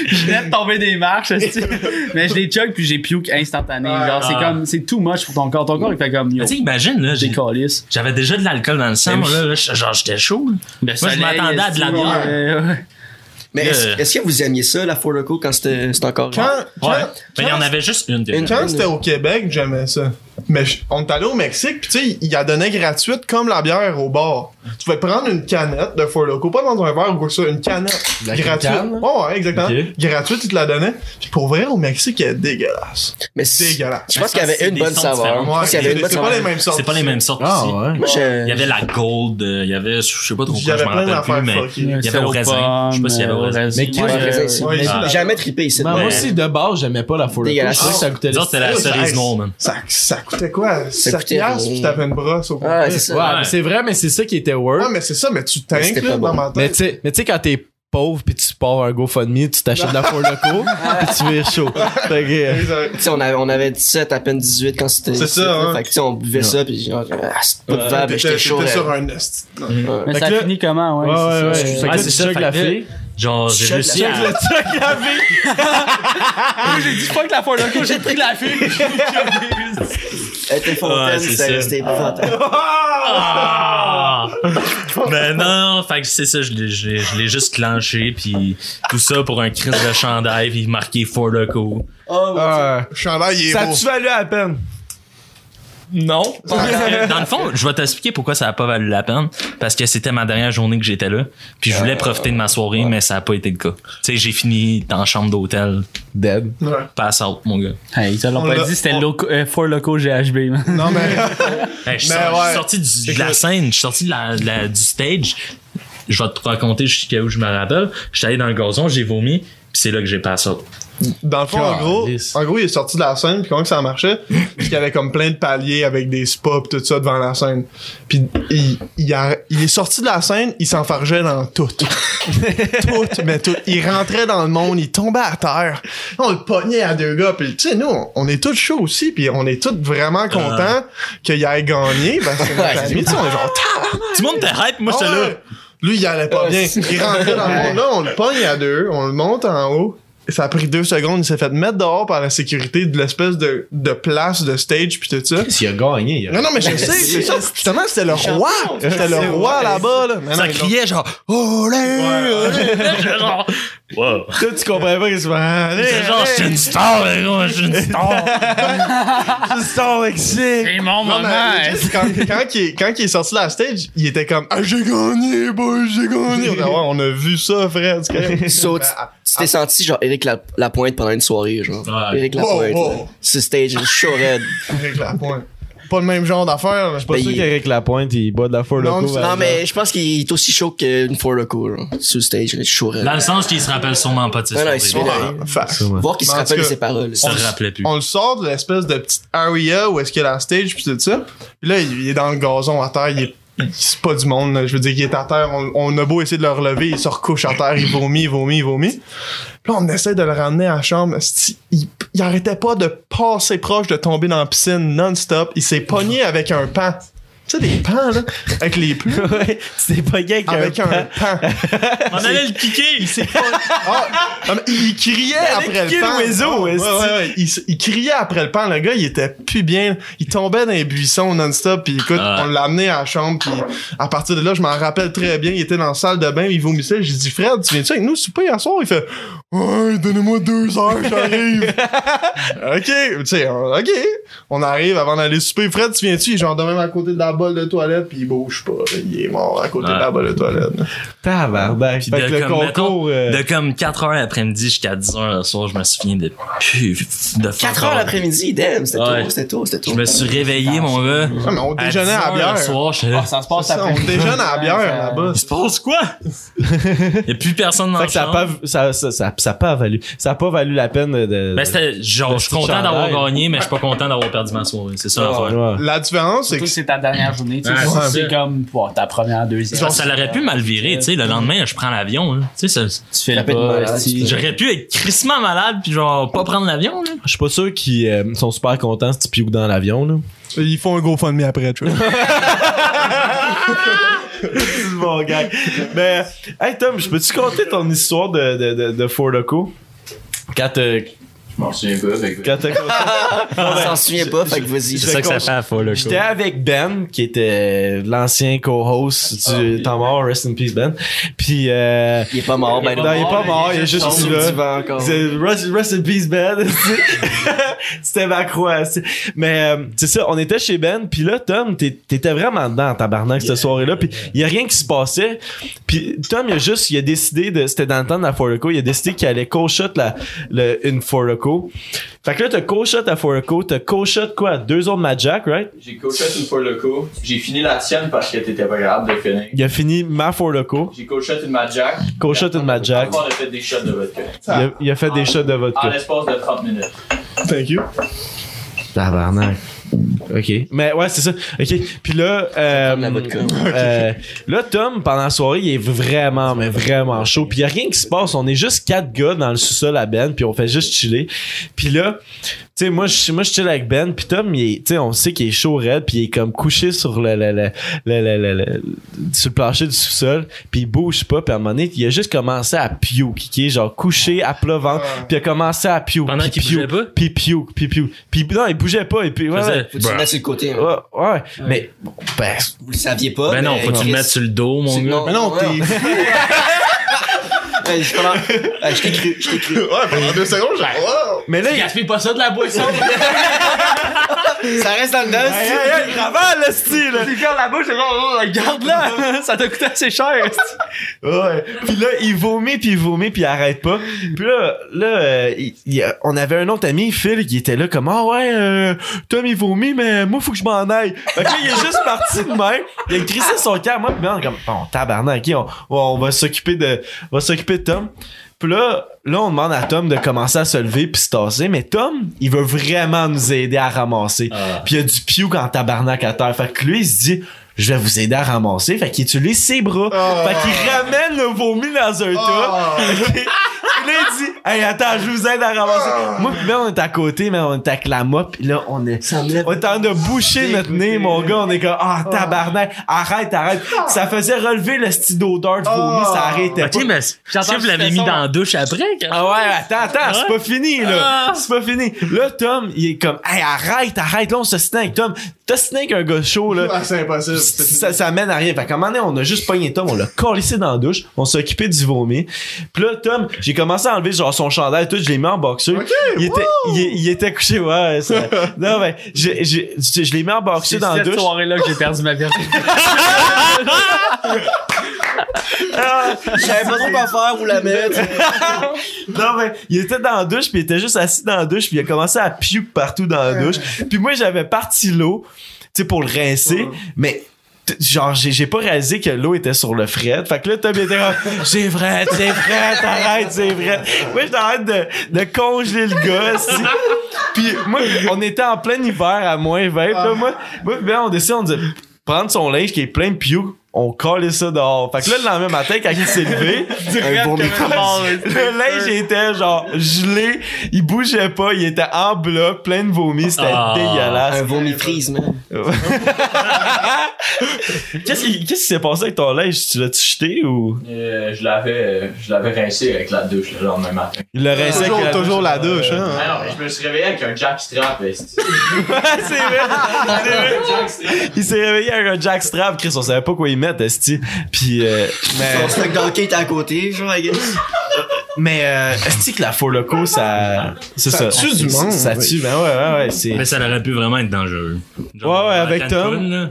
Je venais de tomber des marches, mais je les chug puis j'ai puke instantané. Genre, c'est Ah. comme, c'est too much pour ton corps. Ton corps, il fait comme, yo, Mais tu sais, imagine, là, j'ai- j'avais déjà de l'alcool dans le sang, moi, là, là, genre, j'étais chaud, là. Moi, je m'attendais à de la bière. Mais est-ce est-ce que vous aimiez ça, la Four Loco, quand c'était c'était encore. Quand, quand, Ouais. Mais il y en avait juste une. Une- quand c'était au Québec, j'aimais ça. Mais on est allé au Mexique, puis tu sais, il la donnait gratuite comme la bière au bar. Tu pouvais prendre une canette de Four Loco, pas dans un verre ou quoi que ce soit, une canette La gratuite. canne, là? Ouais, ouais, exactement. Ok. Gratuite, ils te la donnaient. Puis pour vrai, au Mexique, elle est dégueulasse. Mais c'est- Dégueulasse. Je pense qu'il y avait une bonne saveur. bonne c'est pas les saveur. mêmes sortes. C'est pas les mêmes sortes Ah, ici. ouais. Moi, je- Il y avait la gold, euh, il y avait, je sais pas trop Il y quoi, je avait m'en plein rappelle plus, mais il y avait au raisin. Je sais pas s'il y avait au raisin. Mais Ouais, euh, raisin ici? ouais, Mais J'ai là. jamais trippé ici. Ouais. moi aussi, de base, j'aimais pas la Four Loko. Je Dégueulasse. trouvais que ça c'était la cerise noire, man. Ça, ça coûtait quoi? 7 coûtait piastres, rien. puis t'avais une brosse au Ouais, complet. c'est ça. Ouais, Ouais. mais c'est vrai, mais c'est ça qui était worth. Ouais, mais c'est ça, mais tu Mais c'était là, pas dans bon. ma Mais tête. tu sais, mais tu sais, quand t'es pauvre pis tu pars un GoFundMe, tu t'achètes de la Four Loko pis tu vires chaud. Fait que, euh. Tu sais, on avait, on avait 17, à peine 18 quand c'était. C'est ça, hein. Fait que tu sais, on buvait ça, pis genre, ah, c'est pas buvable, mais T'étais j'étais chaud. t'étais sur un esti. Ouais. Mais Fait ça que là- finit comment, ouais? Ouais, ouais, c'est ouais. ça. Fait que Ouais, là, c'est tu ça, check fait la que là, fille. Genre, j'ai réussi la- à. J'ai dit fuck la fois là j'ai pris la fille. Elle était fontaine, c'était épouvantable. Ah! Mais non, fait que c'est ça, je l'ai, je l'ai- je l'ai juste clenché, puis tout ça pour un crise de chandail, puis marqué For Loco. Oh, Euh, Le chandail, il est ça beau. a-tu valu la peine? Non. Que, dans le fond, je vais t'expliquer pourquoi ça a pas valu la peine. Parce que c'était ma dernière journée que j'étais là. Puis je voulais profiter de ma soirée, mais ça a pas été le cas. Tu sais, j'ai fini dans la chambre d'hôtel. Dead. Ouais. Pass out, mon gars. Hey, ils te l'ont On pas dit, c'était on- loco, euh, for loco GHB, man. Non, mais. Hey, je suis Mais sorti- je ouais. suis sorti du- de la scène, je suis sorti de la, de la- du stage. Je vais te raconter jusqu'à où je me rappelle. Je suis allé dans le gazon, j'ai vomi, puis c'est là que j'ai passé out. Dans le fond, en gros, en gros, il est sorti de la scène, puis comment que ça marchait? Puis qu'il y avait comme plein de paliers avec des spas pis tout ça devant la scène. Puis il, il, a- il est sorti de la scène, il s'enfargeait dans tout. tout, mais tout. Il rentrait dans le monde, il tombait à terre. On le pognait à deux gars, puis tu sais, nous, on, on est tous chauds aussi, puis on est tous vraiment contents qu'il ait gagné, parce que notre ami, on est genre, Tout le monde était hype, moi j'étais Ah là. Lui, il allait pas bien. Il rentrait dans le monde. Là, on le pogne à deux, on le monte en haut. Ça a pris deux secondes, il s'est fait mettre dehors par la sécurité de l'espèce de, de place de stage puis tout ça. S'il a gagné, il a Non, non, mais je sais, c'est ça. Justement, c'était le roi. C'était le roi là-bas, là. Ça criait genre, Olé! J'étais genre, wow. Toi, tu comprends pas que Allez, C'est genre, je suis une star, les gars, je suis une star. c'est Star Mexique. C'est mon mais legit, quand, quand, il est, quand il est sorti de la stage, il était comme Ah, j'ai gagné, boy, j'ai gagné. On a, ouais, on a vu ça, frère. c'est correct. So, tu t'es senti genre Eric La- Lapointe pendant une soirée, genre. Ouais. Eric Lapointe. Wow. là. Sur stage, chaud raide. Avec la pointe. Pas le même genre d'affaire. là. Pas Ben, sûr il- qu'Éric Lapointe, il boit de la Four Non, c'est- par Non, exemple. mais je pense qu'il est aussi chaud qu'une Four Loco. Sur stage, il est chaud raide. Dans le sens qu'il se rappelle sûrement pas de ses Ouais, non. Sûrement. Voir qu'il se rappelle ses paroles. Il se rappelait plus. On le sort de l'espèce de petite area où est-ce qu'il y a la stage pis tout ça. Puis là, il est dans le gazon à terre, il est c'est pas du monde, je veux dire qu'il est à terre, on, a beau essayer de le relever, il se recouche à terre, il vomit, il vomit, il vomit. Puis là, on essaie de le ramener à la chambre, il, il arrêtait pas de passer proche de tomber dans la piscine non-stop, il s'est pogné avec un pan. Tu sais, des pans, là, avec les plumes. ouais, t'es pas gay avec, Avec un un pan. pan. On allait le kicker. Il s'est Ah, non, mais il criait après le pan. Ah, ouais, ouais, ouais. Il, il criait après le pan. Le gars, il était plus bien. Il tombait dans les buissons non-stop. Puis écoute, Ah. on l'a amené à la chambre. Puis à partir de là, je m'en rappelle très bien. Il était dans la salle de bain. Il vomissait. J'ai dit, Fred, tu viens-tu avec nous souper hier soir? Il fait, ouais, donnez-moi deux heures, j'arrive. ok, tu sais, on- ok. On arrive avant d'aller souper. Fred, tu viens-tu? Il est genre de même à côté de la bolle de toilette. Puis il bouge pas. Il est mort à côté de la bolle de toilette. Tabarnak. Puis Fait que de le comme, concours... mettons, euh, de comme 4 heures l'après-midi jusqu'à 10 heures le soir, je me souviens de plus de 4 heures l'après-midi, damn, c'était Ouais. tôt, c'était tôt, c'était tôt. Je me suis réveillé, mon gars. Mais on À déjeunait 10 à heures bière. Le soir, là. Ah, ça se passe après. on déjeune à la bière là-bas. Il se passe quoi? Il y a plus personne dans le ça, ça, a pas valu, ça a pas valu la peine de, de- Ben, c'était, genre, je suis petit content d'avoir gagné, mais je suis pas content d'avoir perdu ma soirée. C'est ça. Ouais. La différence, c'est que c'est ta dernière journée, tu sais. Ouais, c'est comme ta première, deuxième. Ça, ça l'aurait pu mal virer, tu sais. Le lendemain, je prends l'avion, là. Tu sais, ça- Tu fais tu j'aurais pu être crissement malade puis genre pas prendre l'avion, là. Je suis pas sûr qu'ils euh, sont super contents si tu pioues dans l'avion, là. ils font un GoFundMe après, tu vois. C'est bon gars. Mais, hey Tom, je peux-tu compter ton histoire de, de, de, de? Quand t'as, Je m'en souviens pas. fait que- quand t'as On s'en souvient pas, fait que vas-y. C'est ça que ça fait à faux, là. J'étais avec Ben, qui était l'ancien co-host du Temps mort, Rest in Peace Ben. Puis, euh, Il est pas mort, ben non, il est pas mort, il est juste sur là. le divan encore. C'est Rest, rest in peace, Ben. C'était ma croix. Mais euh, c'est ça, on était chez Ben, puis là, Tom, t'étais vraiment dedans en tabarnak cette soirée-là, puis il y a rien qui se passait. Puis Tom, il a juste, il a décidé de, c'était dans le temps de la Forco, il a décidé qu'il allait co-shot la, le, une Forco. Fait que là, t'as co-shot à Forco, t'as co-shot quoi, deux autres Mad Jack, right? J'ai coaché une coup. J'ai fini la tienne parce que t'étais pas capable de finir. Il a fini ma Forco, J'ai coaché une Mad Jack. co-shot une Mad Jack. On a fait des shots de vodka. Il a, il a fait des shots de En vodka. l'espace de 30 minutes. Thank you. Tabarnak. OK. Mais ouais, c'est ça. OK. Puis là, euh, la vodka. euh, là, Tom, pendant la soirée, il est vraiment, mais vraiment chaud. Puis il a rien qui se passe. On est juste quatre gars dans le sous-sol à Ben, puis on fait juste chiller. Puis là, tu sais, moi, je moi, je chill avec Ben, puis Tom, il est, tu sais, on sait qu'il est chaud raide, puis il est comme couché sur le, le, le, le, le- le- le- sur le plancher du sous-sol, puis il bouge pas, puis à un moment donné, il a juste commencé à puke, qui est genre couché à plat ventre, puis il a commencé à puke. Pendant qu'il bougeait pas? Puis puke, puis puke. Puis non, il bougeait pas, et puis ouais. Faut que tu le mettes sur le côté. hein. Ouais, ouais, mais bon, ben, Vous le saviez pas. Ben non, faut que tu le mettes sur le dos, mon gars. Mais non, t'es. Je t'ai cru, je t'ai cru. Ouais, pendant deux secondes, j'ai. Mais là, il... Gaspille pas ça de la boisson. Ça reste dans le Hey, dedans. hey, hey, le style! là. Tu gardes la bouche, c'est oh, garde-la. Ça t'a coûté assez cher. Ouais. Puis là, il vomit, puis il vomit, puis il arrête pas. Puis là, là euh, il- il- on avait un autre ami, Phil, qui était là comme « Ah ouais, euh, Tom, il vomit, mais moi, faut que je m'en aille. » Fait que là, il est juste parti de même. Il a crissé son cœur. Moi, puis on comme « Bon, tabarnak, ok, on, on va s'occuper de, on va s'occuper de Tom. » Puis là, là, on demande à Tom de commencer à se lever puis se tasser, mais Tom, il veut vraiment nous aider à ramasser. Puis il y a du puke en tabarnak à terre. Fait que lui, il se dit, je vais vous aider à ramasser. Fait qu'il utilise ses bras. Ah. Fait qu'il ramène le vomi dans un tas. Puis là, il dit, hey, attends, je vous aide à ramasser. Moi, puis là, on est à côté, mais on est avec la mop. Puis là, on est, Ça on est en train de boucher notre nez, mon gars. On est comme, ah, tabarnak, arrête, arrête. Ça faisait relever le style d'odeur de vomi, ça arrêtait Ok, pas. mais si J'entends vous l'avez mis dans la douche après, quand- Ah ouais, attends, attends, c'est pas fini, là. Ah. C'est pas fini. Là, Tom, il est comme, hey, arrête, arrête, là, on se snake, Tom. T'as snake un gars chaud, là. Ah, c'est impossible. Ça, ça mène à rien. Fait qu'à un moment donné, on a juste pogné Tom, on l'a collissé dans la douche, on s'est occupé du vomi. Puis là, Tom, j'ai commencé à enlever genre son chandail et tout, je l'ai mis en boxer. Ok, il, était, il, il était couché, ouais. ça- non, mais j'ai- j'ai- je je l'ai mis en boxer C'est dans la cette douche. soirée-là que j'ai perdu ma virginité. Je savais pas trop quoi faire, où la mettre. Non, mais il était dans la douche, puis il était juste assis dans la douche, puis il a commencé à puke partout dans la douche. Puis moi, j'avais parti l'eau, tu sais, pour le rincer, mais genre j'ai j'ai pas réalisé que l'eau était sur le fret. Fait que là Tom était comme c'est vrai c'est vrai arrête c'est vrai moi j'étais en train de, de congeler le gars aussi. puis moi on était en plein hiver à moins 20 là, moi moi puis ben, on décide on dit prendre son linge qui est plein de puke on collait ça dehors fait que là le lendemain matin quand il s'est levé Un vomi le linge était genre gelé, il bougeait pas, il était en bloc, plein de vomi, c'était Ah. dégueulasse. Un vomi freeze, man. Qu'est-ce qui qu'est-ce qui s'est passé avec ton linge? Tu l'as-tu jeté ou? Euh, je l'avais, euh, je l'avais rincé avec la douche le lendemain matin. il l'a rincé avec Toujours, la toujours la douche, hein? Ah non, mais je me suis réveillé avec un jackstrap. Ouais, c'est vrai? Il s'est réveillé avec un jackstrap, Chris, on savait pas quoi y mettre, esti. Puis euh, Son mais stock d'hockey était à côté, genre, I guess. mais euh, esti que la Four Loco ça c'est ça. Ça tue du monde, Ça tue, ben ouais ouais ouais, c'est Mais ça aurait pu vraiment être dangereux. Ouais, ouais, avec Cancun, Tom. là,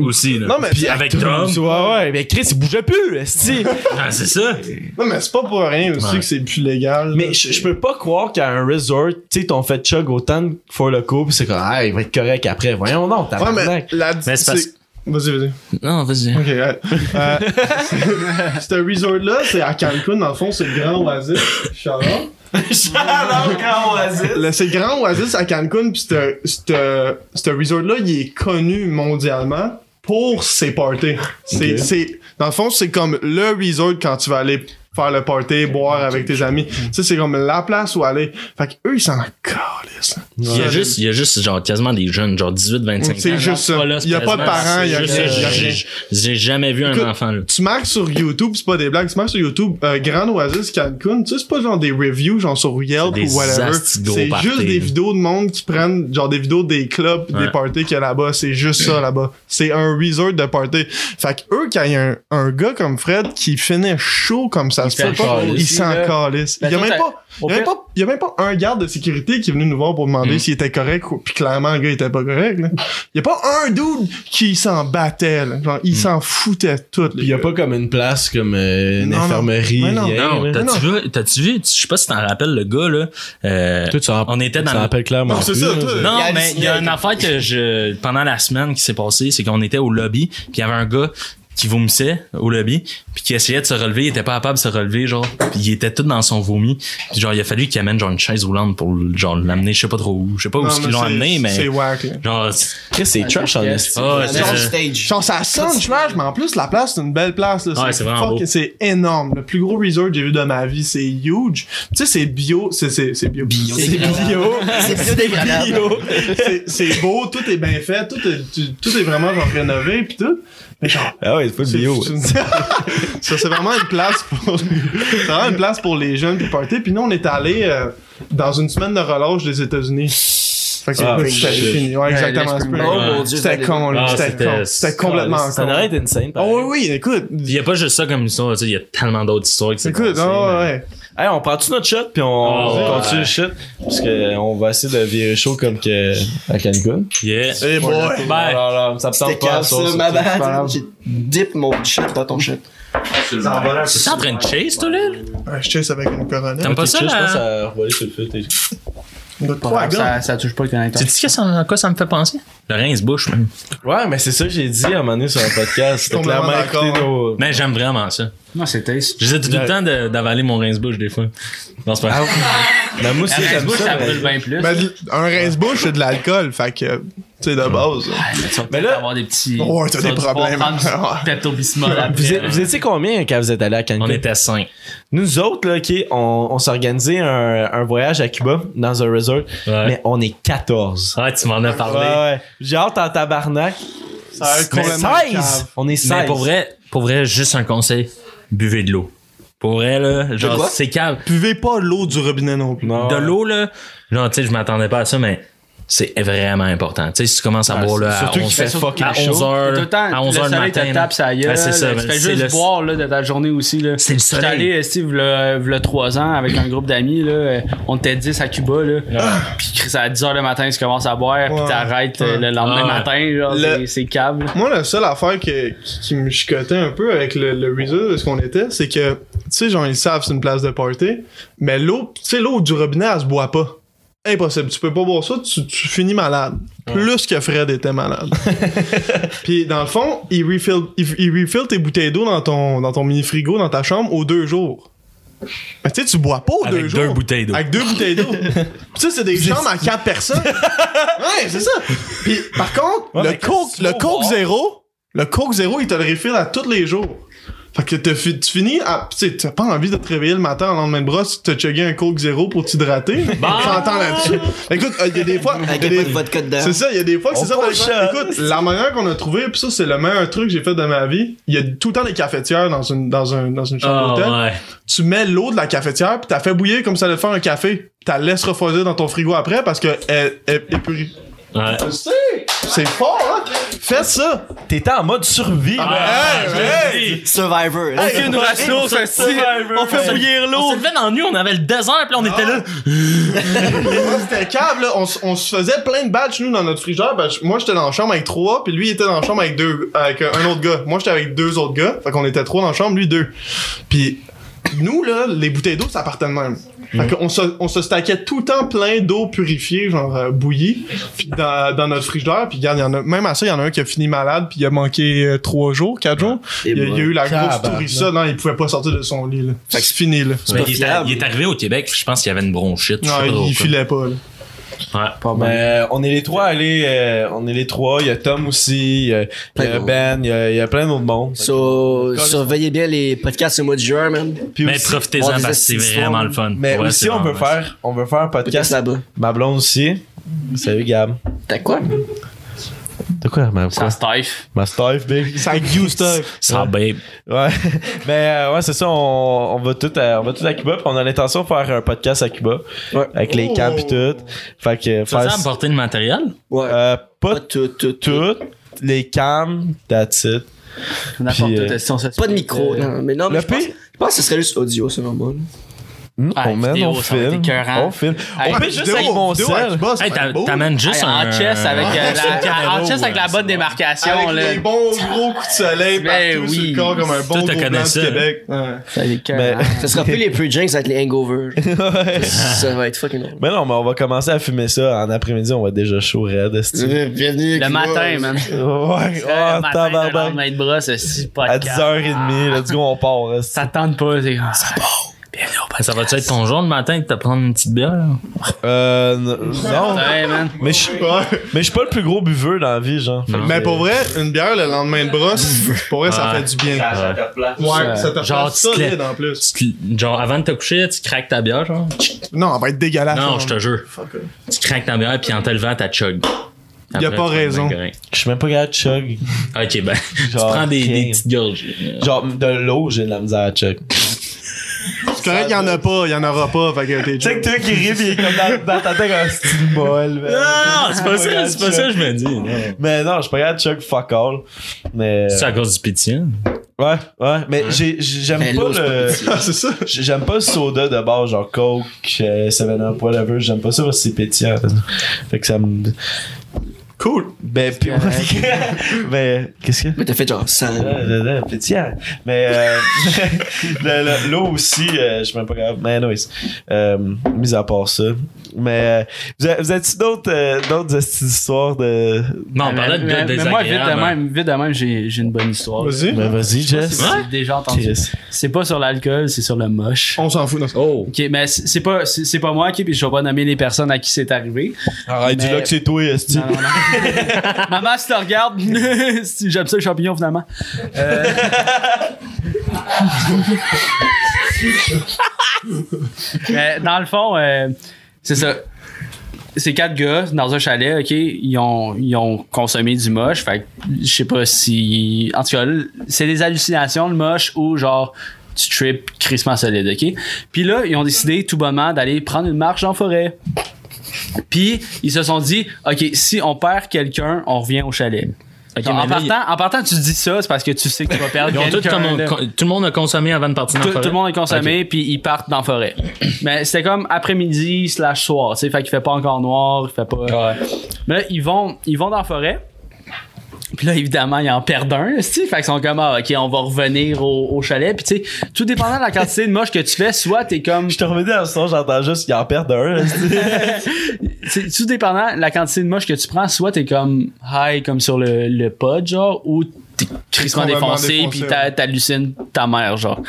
Aussi, là. Non, mais- Puis avec Tom. Ouais ouais, mais Chris, il bougeait plus, esti. Ah, c'est ça. Non, mais c'est pas pour rien aussi Ouais. que c'est plus légal. Mais je, je peux pas croire qu'à un resort, tu sais, t'ont fait chug autant de fois le coup, pis c'est comme, ah, il va être correct après. Voyons non, t'as Ouais, mais la. Mais c'est parce- Vas-y, vas-y. Non, vas-y. Ok, ouais. Euh, c'est- ce resort-là, c'est à Cancun, dans le fond, c'est le grand oasis. Charlotte. Le- C'est le grand oasis à Cancun, pis ce- resort-là, il est connu mondialement pour ses parties. C'est, c'est, dans le fond, c'est comme le resort quand tu vas aller faire le party, boire avec tes amis. Tu sais, c'est comme la place où aller. Fait que eux, ils s'en calissent. Il y a juste, il y a juste, genre, quasiment des jeunes, genre 18, 25 ans. C'est juste ça. Il y a pas de parents, il y a rien, j'ai- jamais vu Écoute, un enfant, là. Tu marques sur YouTube, c'est pas des blagues, tu marques sur YouTube, euh, Grand Oasis Cancun, tu sais, c'est pas genre des reviews, genre sur Yelp ou whatever. C'est juste des vidéos de monde qui prennent, genre des vidéos des clubs, des parties qu'il y a là-bas. C'est juste ça là-bas. C'est un resort de party. Fait que eux, quand il y a un, un gars comme Fred qui finit chaud comme ça, Il il s'en calisse. Ben, Il y a même pas, il y a même pas, il y a même pas un garde de sécurité qui est venu nous voir pour demander Mm. s'il était correct ou, pis clairement le gars était pas correct, là. Il y a pas un dude qui s'en battait, là. Genre, Mm. il s'en foutait tout, Il y a pas comme une place comme euh, une Non, non. infirmerie. Non. Non, là. t'as-tu vu, t'as-tu vu, je sais pas si t'en rappelles le gars, là, euh, Toi, tu en- on était tu dans t'en le- rappelles clairement. Non, c'est plus, ça, là. toi. Non, Il mais il y a une affaire que je pendant la semaine qui s'est passée, c'est qu'on était au lobby, puis il y avait un gars qui vomissait au lobby, puis qui essayait de se relever, il était pas capable de se relever genre, puis il était tout dans son vomi. Puis genre il a fallu qu'il amène genre une chaise roulante pour genre l'amener, je sais pas trop où, je sais pas où Non, ils mais l'ont amené mais C'est wack, genre c'est- c'est trash en esti. ah, stage. Genre, ça sonne trash, mais en plus, la place, c'est une belle place, là. Ouais, c'est vraiment beau. C'est énorme. Le plus gros resort que j'ai vu de ma vie, c'est huge. Tu sais, c'est bio, c'est, c'est, c'est bio. Bio. C'est bio. C'est bio. C'est, c'est beau, tout est bien fait, tout est, tu- tout est vraiment, genre, rénové pis tout. Mais genre, Ah ouais, c'est pas c'est- bio. c'est- ça, c'est vraiment une place pour, c'est vraiment une place pour les jeunes pis party. Puis nous, on est allé euh, dans une semaine de relâche des États-Unis. Fait que Ah, c'est c'était fini. Ouais, exactement. C'est Oh dieu. C'était con, là. Ah, C'était c'était- con. C'était complètement Ça aurait été insane. Oh oui, oui, écoute. il y a pas juste ça comme histoire, tu sais, il y a tellement d'autres histoires qui s'est Écoute, oh, ouais. Hey, on prend-tu notre shot puis on, Oh, on ouais. continue le shit? Parce que on va essayer de virer chaud comme que à Cancun. Yeah. Eh boy. Alors, alors, ça me tente pas ça. ma bad. J'ai dip mon shit dans ton shit. c'est ça en train de chase toi là Ouais, je chase avec une corona. T'aimes pas ça Je pense que là ça a revolé sur le gars. Ça, ça touche pas le connecteur. Tu dis que ça, à quoi ça me fait penser? Le rince-bouche même. Ouais, mais c'est ça que j'ai dit à un moment donné sur un podcast. C'était clairement écouter nos... Mais j'aime vraiment ça. Non, c'est taste. J'essaie tout le temps de- d'avaler mon rince-bouche des fois. Non, c'est pas Ah, moi aussi, La j'aime bouche, ça. ça brûle bien plus. Ben, un rince-bouche, c'est de l'alcool. Fait que, tu sais, de base. Ah, mais tu vas peut-être avoir des petits. Ouais, t'as des problèmes. Vous, vous étiez combien quand vous êtes allé à Cancun? On était cinq. Nous autres, là, OK, on, on s'est organisé un, un voyage à Cuba dans un resort, Ouais. mais on est 14. Ouais, tu m'en as parlé. ouais. J'ai hâte en tabarnak. Ça a l'air Mais complètement 16! cave. On est 16. Mais pour vrai, pour vrai, juste un conseil. Buvez de l'eau. Pour vrai, là, genre, c'est calme. Buvez pas l'eau du robinet non plus. Non. De l'eau, là, genre, tu sais, je m'attendais pas à ça, mais c'est vraiment important. Tu sais, si tu commences à Ah, boire, là, à surtout qu'il 11 fait surtout fucking à chaud. 11 heures, Tout le temps, à 11 le heures le soleil matin. te tape sa gueule. Ouais, c'est ça, tu fais juste le- boire là, de ta journée aussi. C'est le soleil. allé, Steve, v'là v'là trois ans avec un groupe d'amis. là. On était 10 à Cuba. Là. Puis c'est à 10 h le matin, tu commences à boire. Puis t'arrêtes Ouais. le lendemain Ouais. matin. Genre, Le- c'est- câble. Moi, la seule affaire que- qui, qui me chicotait un peu avec le, le de ce qu'on était, c'est que, tu sais, genre, ils savent c'est une place de party, mais l'eau, tu sais, l'eau du robinet, elle se boit pas. Impossible. Tu peux pas boire ça, tu, tu finis malade. Plus que Fred était malade. Puis, dans le fond, il refill, il, il refill tes bouteilles d'eau dans ton, dans ton mini frigo, dans ta chambre, aux deux jours. Mais tu sais, tu bois pas aux Avec deux deux jours. bouteilles d'eau. Avec deux bouteilles d'eau. Puis ça, c'est des chambres à quatre personnes. ouais, c'est ça. Puis par contre, Ouais, le Coke, le Coke zéro, le Coke zéro, il te le refill à tous les jours. Fait que t'as fi- tu finis à, tu sais, t'as pas envie de te réveiller le matin en lendemain de brosse, te chugger un Coke zéro pour t'hydrater. Bah! J'entends là-dessus. Écoute, il y a des fois, Avec y a des- de vodka dedans. c'est ça, il y a des fois que c'est ça. par. Écoute, la manière qu'on a trouvé, puis ça, c'est le meilleur truc que j'ai fait de ma vie. Il y a tout le temps des cafetières dans une, dans un, dans une chambre Ah, d'hôtel ouais. tu mets l'eau de la cafetière puis t'as fait bouillir comme ça allait faire un café pis t'as laisses refroidir dans ton frigo après parce que elle, elle, elle Ouais. Je sais, c'est fort hein faites ça T'étais en mode survie. Ah, là. hey, hey! Survivor. Aucune ressource, ça, si. On fait bouillir l'eau. On se levait dans le nuit, on avait le désert, puis là, on était là. Moi, c'était câble là on, se faisait plein de batchs nous dans notre frigidaire ben, moi j'étais dans la chambre avec trois puis lui il était dans la chambre avec deux avec un autre gars moi j'étais avec deux autres gars fait qu'on était trois dans la chambre lui deux puis nous là les bouteilles d'eau ça partait de même fait qu'on se, on se stackait tout le temps plein d'eau purifiée, genre euh, bouillie, puis dans, dans notre frigidaire. Puis regarde, il y en a, même à ça, il y en a un qui a fini malade, puis il a manqué euh, trois jours, quatre jours. Il y, a, il y a eu la grosse tourissa, non, il pouvait pas sortir de son lit. Là. Fait que c'est fini là. Il, est, fiable. il est arrivé au Québec, je pense qu'il y avait une bronchite. Non, il, il filait pas. Là. Ouais. Pas mal. Mais euh, on est les trois allés, euh, on est les trois. Il y a Tom aussi, il y a, il y a Plein de Ben, il y a, il y a plein d'autres monde. So, surveillez bien les podcasts au mois de juin, man. Puis Mais aussi- profitez-en on parce que c'est vraiment le fun. mais Ouais, aussi c'est on veut vraiment faire, on veut faire un Podcast podcast. là-bas. Ma blonde aussi. Salut Gab. T'as quoi? De quoi, ma Ça stife. Ma stuff, big. Ça you stuff. Ça, babe. Ouais. Mais euh, ouais, c'est ça, on, on va tout à, on va tout à Cuba, puis on a l'intention de faire un podcast à Cuba. Ouais. Avec les camps pis tout. Fait que Tu faire as apporter le matériel? Ouais. euh, pas pas tout, tout, tout. les cams, that's it. Puis, euh, quoi. Si on se- Pas de micro, Euh, non. Mais non, mais le je pense, je pense que ce serait juste audio, c'est normal. Ah, on mène, vidéo, on ça filme. On filme. Hey, on fait juste avec mon sel. Ça Hey, t'amènes juste Hey, un. en chess avec, euh, la, en chess avec la bonne démarcation, Avec là. les bons gros coups de soleil Ben partout sur oui. le corps comme un bon gros blanc ça, du Québec. Ouais. Ça. Mais- Ça sera plus les pre-drinks, ça va être les hangovers. Ouais. ça va être fucking drôle. Mais non, mais on va commencer à fumer ça en après-midi, on va être déjà chaud raide. Le matin, man. Ouais, oh, matin, le tabarnak. lendemain de c'est À 10h30, let's go, on part. Ça tente pas, c'est comme. Ça Ça va-tu être ton jour le matin de te prendre une petite bière? là? Euh, non. Ouais, man. Mais je Ouais. mais je suis pas le plus gros buveur dans la vie, genre. Mais pour vrai, une bière le lendemain de brosse, pour vrai, ça Ouais. fait du bien. Ça, ça te place. Ouais, ça te Genre, solide en plus. Genre, avant de te coucher, tu craques ta bière, genre? Non, elle va être dégueulasse. Non, je te jure. Fuck it. Tu craques ta bière, puis en te levant, t'as chug. Y a pas raison. Je suis même pas capable de chug. Ok, ben, tu prends des, petites gorges. Genre, de l'eau, j'ai de la misère à chug. C'est correct, y en a pas, y en aura pas, fait que t'es Tu sais que toi qui ris, il est comme dans, dans ta tête un style molle. man. Non, c'est pas ça, c'est pas ça que je me dis. non. Mais non, je suis pas capable de chug fuck all. Mais. C'est à cause du pétillant. Ouais, ouais. Mais j'ai- j'ai- j'aime pas le. Ah, c'est ça. J'aime pas le soda de base, genre Coke, euh, 7-Up, whatever. J'aime pas ça parce que c'est pétillant. Fait que ça me. Cool. Ben, puis. ben, qu'est-ce que. Mais t'as fait genre 100. Euh, le- pétillant. Mais euh, l'eau aussi, euh, je suis même pas grave. Mais anyways, euh, mis à part ça. Mais euh, vous avez- vous avez-tu d'autres euh, d'autres esti d'histoires de. Non, on parlait de mais, mais moi, vite de désagréables. hein. même, vite de même, j'ai j'ai une bonne histoire. Vas-y. Ben vas-y, Jess. si déjà entendu. C'est pas sur l'alcool, c'est sur le moche. On s'en fout. non. Oh! Ok, mais c'est pas, c'est c'est pas moi, ok, puis je vais pas nommer les personnes à qui c'est arrivé. Arrête, Mais- que c'est toi, Esti. Non, non, non. Maman, si tu regardes, j'aime ça le champignon finalement. Euh... Mais dans le fond, euh, c'est ça. Ces quatre gars dans un chalet, ok, ils ont, ils ont consommé du moche. Fait je sais pas si. En tout cas, c'est des hallucinations, le moche, ou genre tu trip crissement solide, ok? Puis là, ils ont décidé tout bonnement d'aller prendre une marche en forêt. Puis ils se sont dit, ok, si on perd quelqu'un, on revient au chalet. Donc, en, là, partant, en partant, tu dis ça, c'est parce que tu sais que tu vas perdre tout, quelqu'un. comme- con- tout le monde a consommé avant de partir dans Tout, la forêt. tout le monde est consommé, puis ils partent dans la forêt. Mais c'était comme après-midi slash soir, tu sais, fait qu'il fait pas encore noir, il fait pas... Ouais. Mais là, ils vont, ils vont dans la forêt. Puis là, évidemment, ils en perdent un, tu. Fait qu'ils sont comme, ah, OK, on va revenir au, au chalet. Puis tu sais, tout dépendant de la quantité de moche que tu fais, soit t'es comme... Je te revenais à ce j'entends juste qu'il en perd un. Tout dépendant de la quantité de moche que tu prends, soit t'es comme high comme sur le, le pod, genre, ou t'es crissement défoncé, puis t'hallucines ta mère, genre.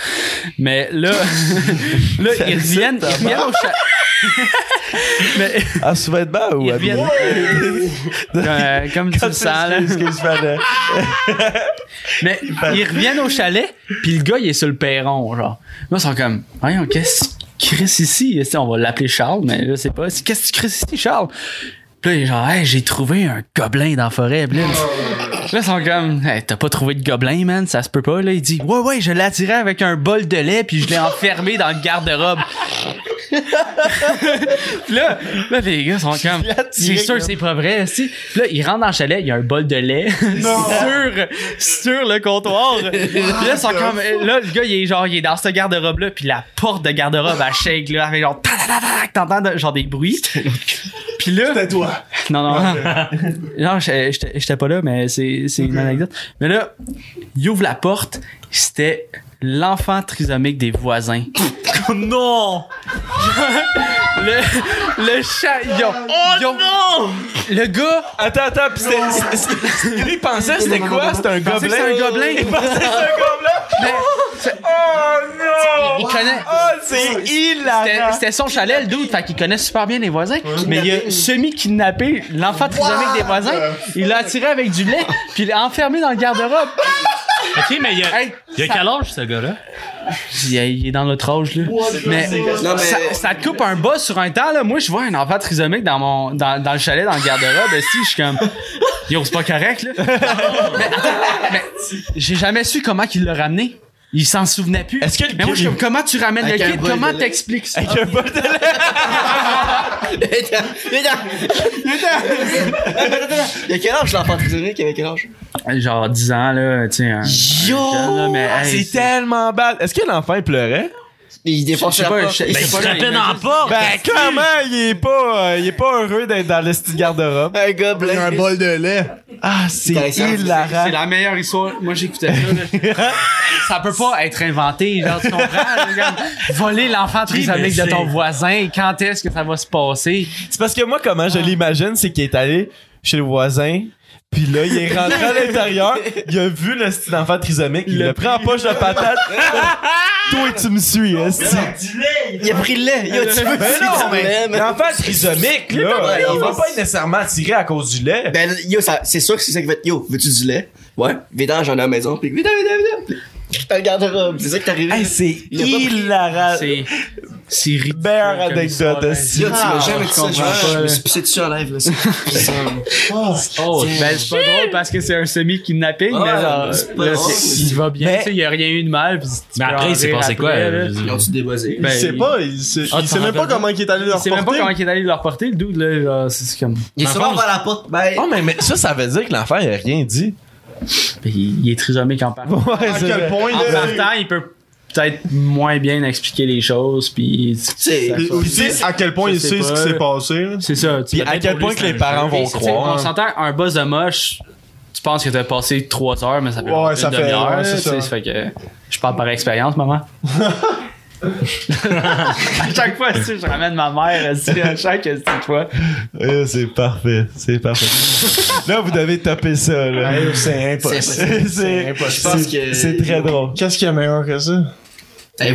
Mais là, là, ils reviennent, ils reviennent au chalet. Mais, À sous-vêtements ou reviennent, Euh, comme tu le sens, là. Que je Mais ils reviennent au chalet, puis le gars, il est sur le perron, genre. Là, ils sont comme, voyons, qu'est-ce qui crisse ici? Sais, On va l'appeler Charles, mais là, c'est pas. Qu'est-ce que tu crisses ici, Charles? Puis là, il est genre, hey, j'ai trouvé un gobelin dans la forêt, Blin. Là, ils sont comme, hey, t'as pas trouvé de gobelin, man? Ça se peut pas, là. Il dit, ouais, ouais, je l'ai attiré avec un bol de lait, puis je l'ai enfermé dans le garde-robe. Puis là, là, les gars sont comme, c'est sûr, c'est pas vrai, si. Puis là, ils rentrent dans le chalet, il y a un bol de lait sur, sur le comptoir. Puis là, ils sont comme, là, le gars, il est genre, il est dans ce garde-robe-là, puis la porte de garde-robe, elle shake, là, avec genre, t'entends genre des bruits. Puis là, C'était toi. non, non, non. non, j'étais pas là, mais c'est c'est une anecdote. Mais là, il ouvre la porte, c'était l'enfant trisomique des voisins. Oh non! Le, le chat. ils ont- non! Le gars. Attends, attends, pis c'était. c'est- c'est- Lui, il pensait que c'était quoi? C'était un gobelin. c'était un gobelin? Il pensait que c'était un gobelin? Mais, c'est- il connaît. Oh, c'est hilarant! c'était son chalet, le doute, fait qu'il connaît super bien les voisins. Mais il a semi-kidnappé l'enfant trisomique des voisins. Il l'a attiré avec du lait, puis il l'a enfermé dans le garde-robe. Ok, mais il y a, Hey, il y a ça- quel âge, ce gars-là? Il est, il est dans notre âge, là. Mais, Non, mais- ça, ça te coupe un bas sur un temps, là. Moi, je vois un enfant trisomique dans mon, dans, dans le chalet, dans le garde-robe. Si, je suis comme, yo, c'est pas correct, là. mais, mais j'ai jamais su comment qu'il l'a ramené. Il s'en souvenait plus. Est-ce que le mais moi, je suis kid, comme, comment tu ramènes Avec le un kid? bol Comment de lait. t'expliques ça? Avec un bol de lait. Il y a quel âge l'enfant trisomique? Il avait quel âge? Genre 10 ans, là, tu sais. un- un Yo! jeune, là, mais, hey, C'est tellement bad. Est-ce que l'enfant il pleurait? Il sais la pas, porte. je- Ben, il se frappait dans la porte! Ben, clairement, il est pas, euh, il est pas heureux d'être dans le style garde-robe. Un gars a un blanc. bol de lait. Ah, c'est hilarant. C'est la meilleure histoire. Moi, j'écoutais ça. là. ça peut pas être inventé. Genre, tu comprends? là, comme, voler l'enfant trisomique de ton voisin. Quand est-ce que ça va se passer? C'est parce que moi, comment je l'imagine, c'est qu'il est allé chez le voisin, puis là, il est rentré à l'intérieur, il a vu le style d'enfant trisomique, il l'a pris en poche de patate. Toi, tu me suis, esti. Il a pris le lait. Yo, tu veux Ben non, mais mais... l'enfant trisomique, là, il il va pas être nécessairement attiré à cause du lait. Ben, yo, c'est sûr que c'est ça qui va être. Yo, veux-tu du lait? Ouais. Vidange, j'en ai à la maison. Puis, vidange, vidange, vidange. T'as le garde-robe. C'est ça qui t'est arrivé. Hey, c'est Il a hilarant. C'est. C'est ridicule. Meilleure anecdote de hein. tu Ah, m'as jamais dit ça. Je me là. suis pissé dessus en live. C'est- Oh, ben, c'est pas drôle parce que c'est un semi-kidnapping, mais genre, il va bien, Mais- tu sais, il y a rien eu de mal. Mais après, il s'est passé quoi? Ils ont-tu déboisé? Ben, Il sait pas, il sait, Ah, sait même pas comment il est allé leur Il sait même pas porter. comment il est allé leur porter, le dude, là. C'est comme. Il est fond, vers la porte. Oh, mais, mais ça, ça veut dire que l'enfant, il a rien dit. Ben, il, est trisomique en partant. À quel point En il partant, il peut peut-être moins bien expliquer les choses, puis Puis aussi, à quel point il sais sait ce qui s'est passé. c'est ça. tu Puis à quel point que les parents vont Tu sais, croire. On s'entend, un buzz de moche, tu penses que t'as passé 3 heures, mais ça fait Ouais, une ça fait- demi-heure. ouais, là, c'est tu sais, ça. fait que je parle par expérience, maman. à chaque fois, tu sais, je ramène ma mère, elle dit, à chaque fois. C'est parfait, c'est parfait. là, vous devez taper ça, là. C'est impossible. C'est C'est impossible. Je pense que- c'est très drôle. Qu'est-ce qu'il y a meilleur que ça?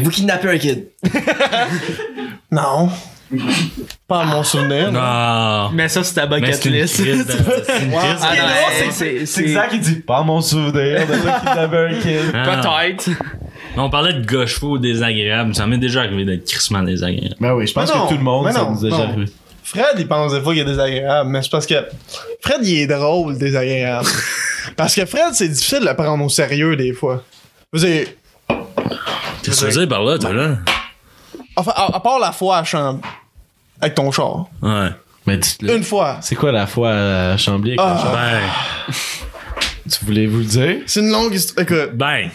Vous kidnappez un kid? Non. Pas à mon souvenir. Non. Mais ça, c'est ta Mais bucket list. de- c'est une crise Ah il dit pas mon souvenir de ça avait un kid. Ah, non. Peut-être. On parlait de gauche fou désagréable. Ça m'est déjà arrivé d'être crissement désagréable. Ben oui, je pense que tout le monde, mais ça nous a déjà arrivé. Fred, il pense des fois qu'il est désagréable, mais c'est parce que Fred, il est drôle, désagréable. parce que Fred, c'est difficile de le prendre au sérieux des fois. Vous savez, Qu'est-ce que tu veux dire par là, toi, là? enfin, à, à part la fois à Chambre, avec ton char. Ouais. Mais dites-le. Une fois. C'est quoi la fois à Chambly avec Ah. le chat? Ben, Tu voulais vous le dire? C'est une longue histoire. Écoute, ben,